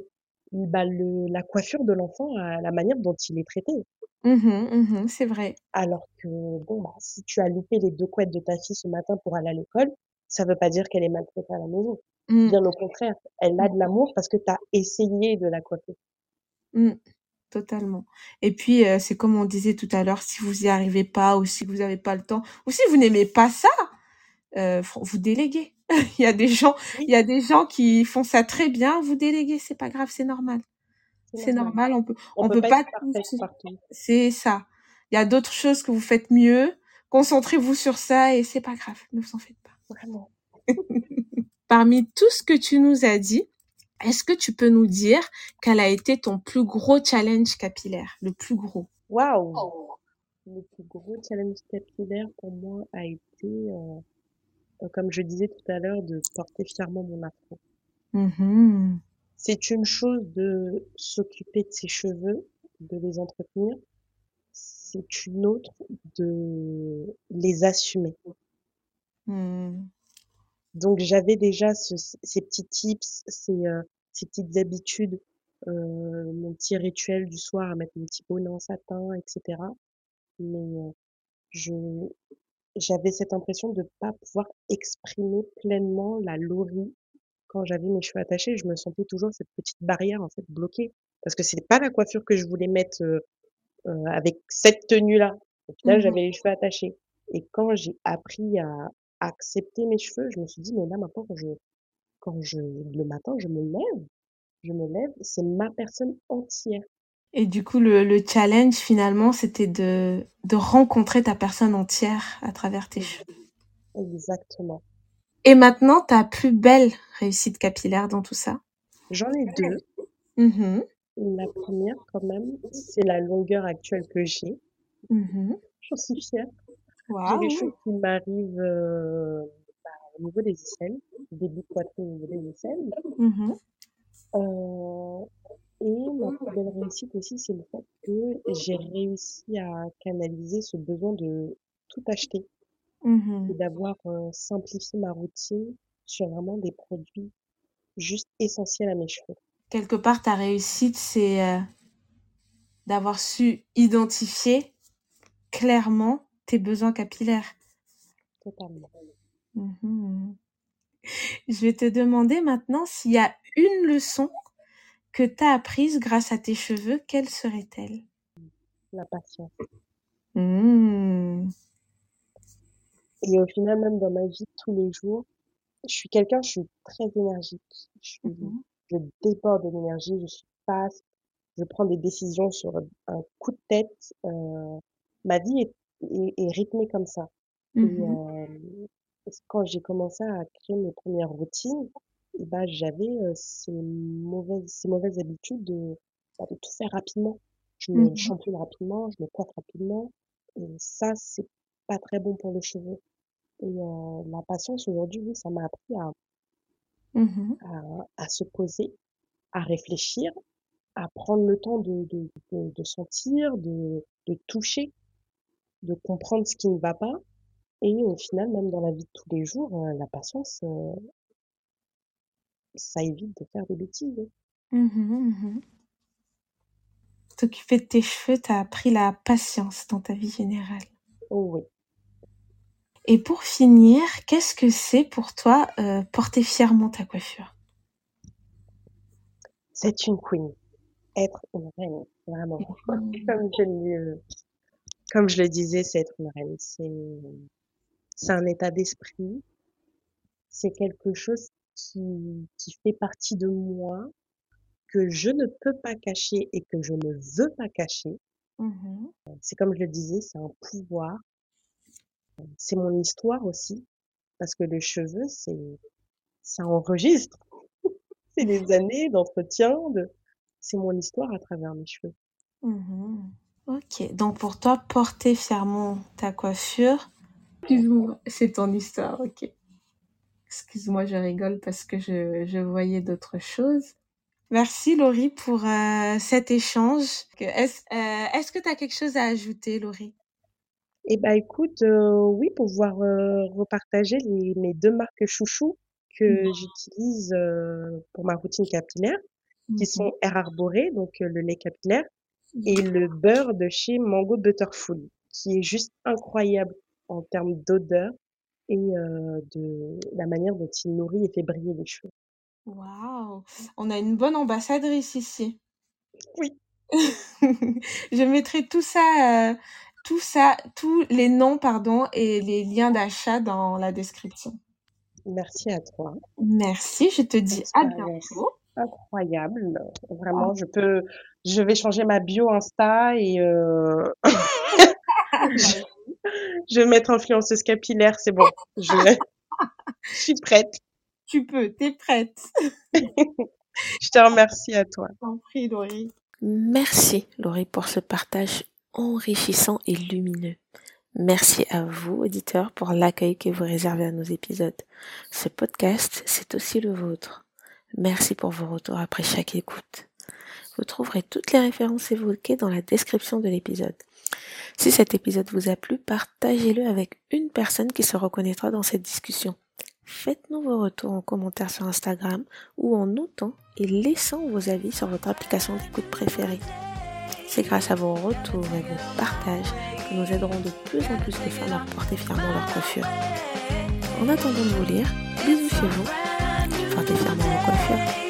bah, le la coiffure de l'enfant à la manière dont il est traité. Mmh mh, mmh mh, c'est vrai. Alors que bon, bah, si tu as loupé les 2 couettes de ta fille ce matin pour aller à l'école, ça veut pas dire qu'elle est maltraitée à la maison. Mmh. Bien au contraire, elle a de l'amour parce que tu as essayé de la coiffer. Totalement et puis, c'est comme on disait tout à l'heure, si vous y arrivez pas ou si vous avez pas le temps ou si vous n'aimez pas ça, vous déléguez. [laughs] Il y a des gens il Oui. y a des gens qui font ça très bien, vous déléguez, c'est pas grave, c'est normal. C'est normal. normal, on peut On on peut peut pas pas c'est ça. Il y a d'autres choses que vous faites mieux, concentrez-vous sur ça et c'est pas grave, ne vous en faites pas. Vraiment. [laughs] Parmi tout ce que tu nous as dit, est-ce que tu peux nous dire quel a été ton plus gros challenge capillaire? Le plus gros? Waouh! Le plus gros challenge capillaire pour moi a été, heu heu, comme je disais tout à l'heure, de porter fièrement mon afro. Mmh C'est une chose de s'occuper de ses cheveux, de les entretenir. C'est une autre de les assumer. Mmh. Donc j'avais déjà ce ces petits tips, ces, ces petites habitudes, heu, mon petit rituel du soir à mettre mon petit bonnet en satin et cetera. Mais, je j'avais cette impression de pas pouvoir exprimer pleinement la Laurie quand j'avais mes cheveux attachés. Je me sentais toujours cette petite barrière, en fait, bloquée. Parce que c'est pas la coiffure que je voulais mettre, heu heu, avec cette tenue-là. Final, Mmh j'avais les cheveux attachés et quand j'ai appris à accepter mes cheveux, je me suis dit: «Mais là, maintenant, quand je quand je le matin, je me lève je me lève, c'est ma personne entière». Et du coup, le le challenge finalement, c'était de de rencontrer ta personne entière à travers tes cheveux. Exactement. Et maintenant, ta plus belle réussite capillaire dans tout ça? J'en ai 2. Mmh La 1re quand même, c'est la longueur actuelle que j'ai. Mmh J'en suis fière. J'ai les Waouh! qui m'arrivent, heu, bah, au niveau des aisselles, début poitrine au niveau des aisselles. Mmh Heu et ma plus belle réussite aussi, c'est le fait que j'ai réussi à canaliser ce besoin de tout acheter Mmh et d'avoir, heu, simplifié ma routine sur vraiment des produits juste essentiels à mes cheveux. Quelque part, ta réussite, c'est, d'avoir su identifier clairement tes besoins capillaires. Totalement. Mmh Je vais te demander maintenant s'il y a une leçon que tu as apprise grâce à tes cheveux, quelle serait-elle? La patience Mmh. et au final, même dans ma vie tous les jours, je suis quelqu'un, je suis très énergique. Je suis Mmh je déborde d'énergie, je suis fast, je prends des décisions sur un coup de tête, heu, ma vie est est est rythmée comme ça et Mmh hem, quand j'ai commencé à créer mes premières routines bah, j'avais, heu, ces mauvaises ces mauvaises habitudes de, bah, de tout faire rapidement. Je me Mmh shampooine rapidement, je me coiffe rapidement et ça, c'est pas très bon pour les cheveux et heu, la patience aujourd'hui, oui, ça m'a appris à Mmh à à se poser, à réfléchir, à prendre le temps de de de de sentir, de de toucher, de comprendre ce qui ne va pas. Et au final, même dans la vie de tous les jours, la patience, heu, ça évite de faire des bêtises. Mmh Mmh T'occuper de tes cheveux t'a appris la patience dans ta vie générale. Oh oui. Et pour finir, qu'est-ce que c'est pour toi, heu, porter fièrement ta coiffure? C'est une queen, être une reine, vraiment. Mmh. Comme je le comme je le disais, c'est être une reine. C'est c'est un état d'esprit, c'est quelque chose qui qui fait partie de moi, que je ne peux pas cacher et que je ne veux pas cacher. Mmh C'est comme je le disais, c'est un pouvoir, c'est mon histoire aussi, parce que les cheveux, c'est ça enregistre, [laughs] c'est des années d'entretien, de c'est mon histoire à travers mes cheveux. Mmh OK, donc pour toi, porter fièrement ta coiffure c'est ton histoire, OK. Excuse-moi, je rigole parce que je je voyais d'autres choses. Merci Laurie pour, heu, cet échange. Que est-ce, que tu as quelque chose à ajouter Laurie? Et bah, écoute, heu, oui, pouvoir, heu, repartager les mes 2 marques chouchous Mmh. que j'utilise, heu, pour ma routine capillaire, qui Mmh sont Air Arboré, donc le lait capillaire Mmh. et le beurre de chez Mango Butterful, qui est juste incroyable en termes d'odeur et de la manière dont il nourrit et fait briller les cheveux. Waouh! On a une bonne ambassadrice ici. Oui, [laughs] Je mettrai tout ça, tout ça, tous les noms, pardon et les liens d'achat dans la description. merci à toi. Merci, je te dis à bientôt. incroyable, vraiment, je peux je vais changer ma bio Insta et [laughs] [laughs] je vais mettre influenceuse capillaire, c'est bon, je [laughs] je suis prête. Tu peux, tu es prête. [laughs] Je te remercie à toi. Je t'en prie Laurie. Merci Laurie pour ce partage enrichissant et lumineux. Merci à vous, auditeurs, pour l'accueil que vous réservez à nos épisodes. Ce podcast, c'est aussi le vôtre. Merci pour vos retours après chaque écoute. Vous trouverez toutes les références évoquées dans la description de l'épisode. Si cet épisode vous a plu, partagez-le avec une personne qui se reconnaîtra dans cette discussion. Faites-nous vos retours en commentaire sur Instagram ou en notant et laissant vos avis sur votre application d'écoute préférée. C'est grâce à vos retours et vos partages que nous aiderons de plus en plus de femmes à porter fièrement leur coiffure. En attendant de vous lire, bisous chez vous, portez fièrement vos coiffures.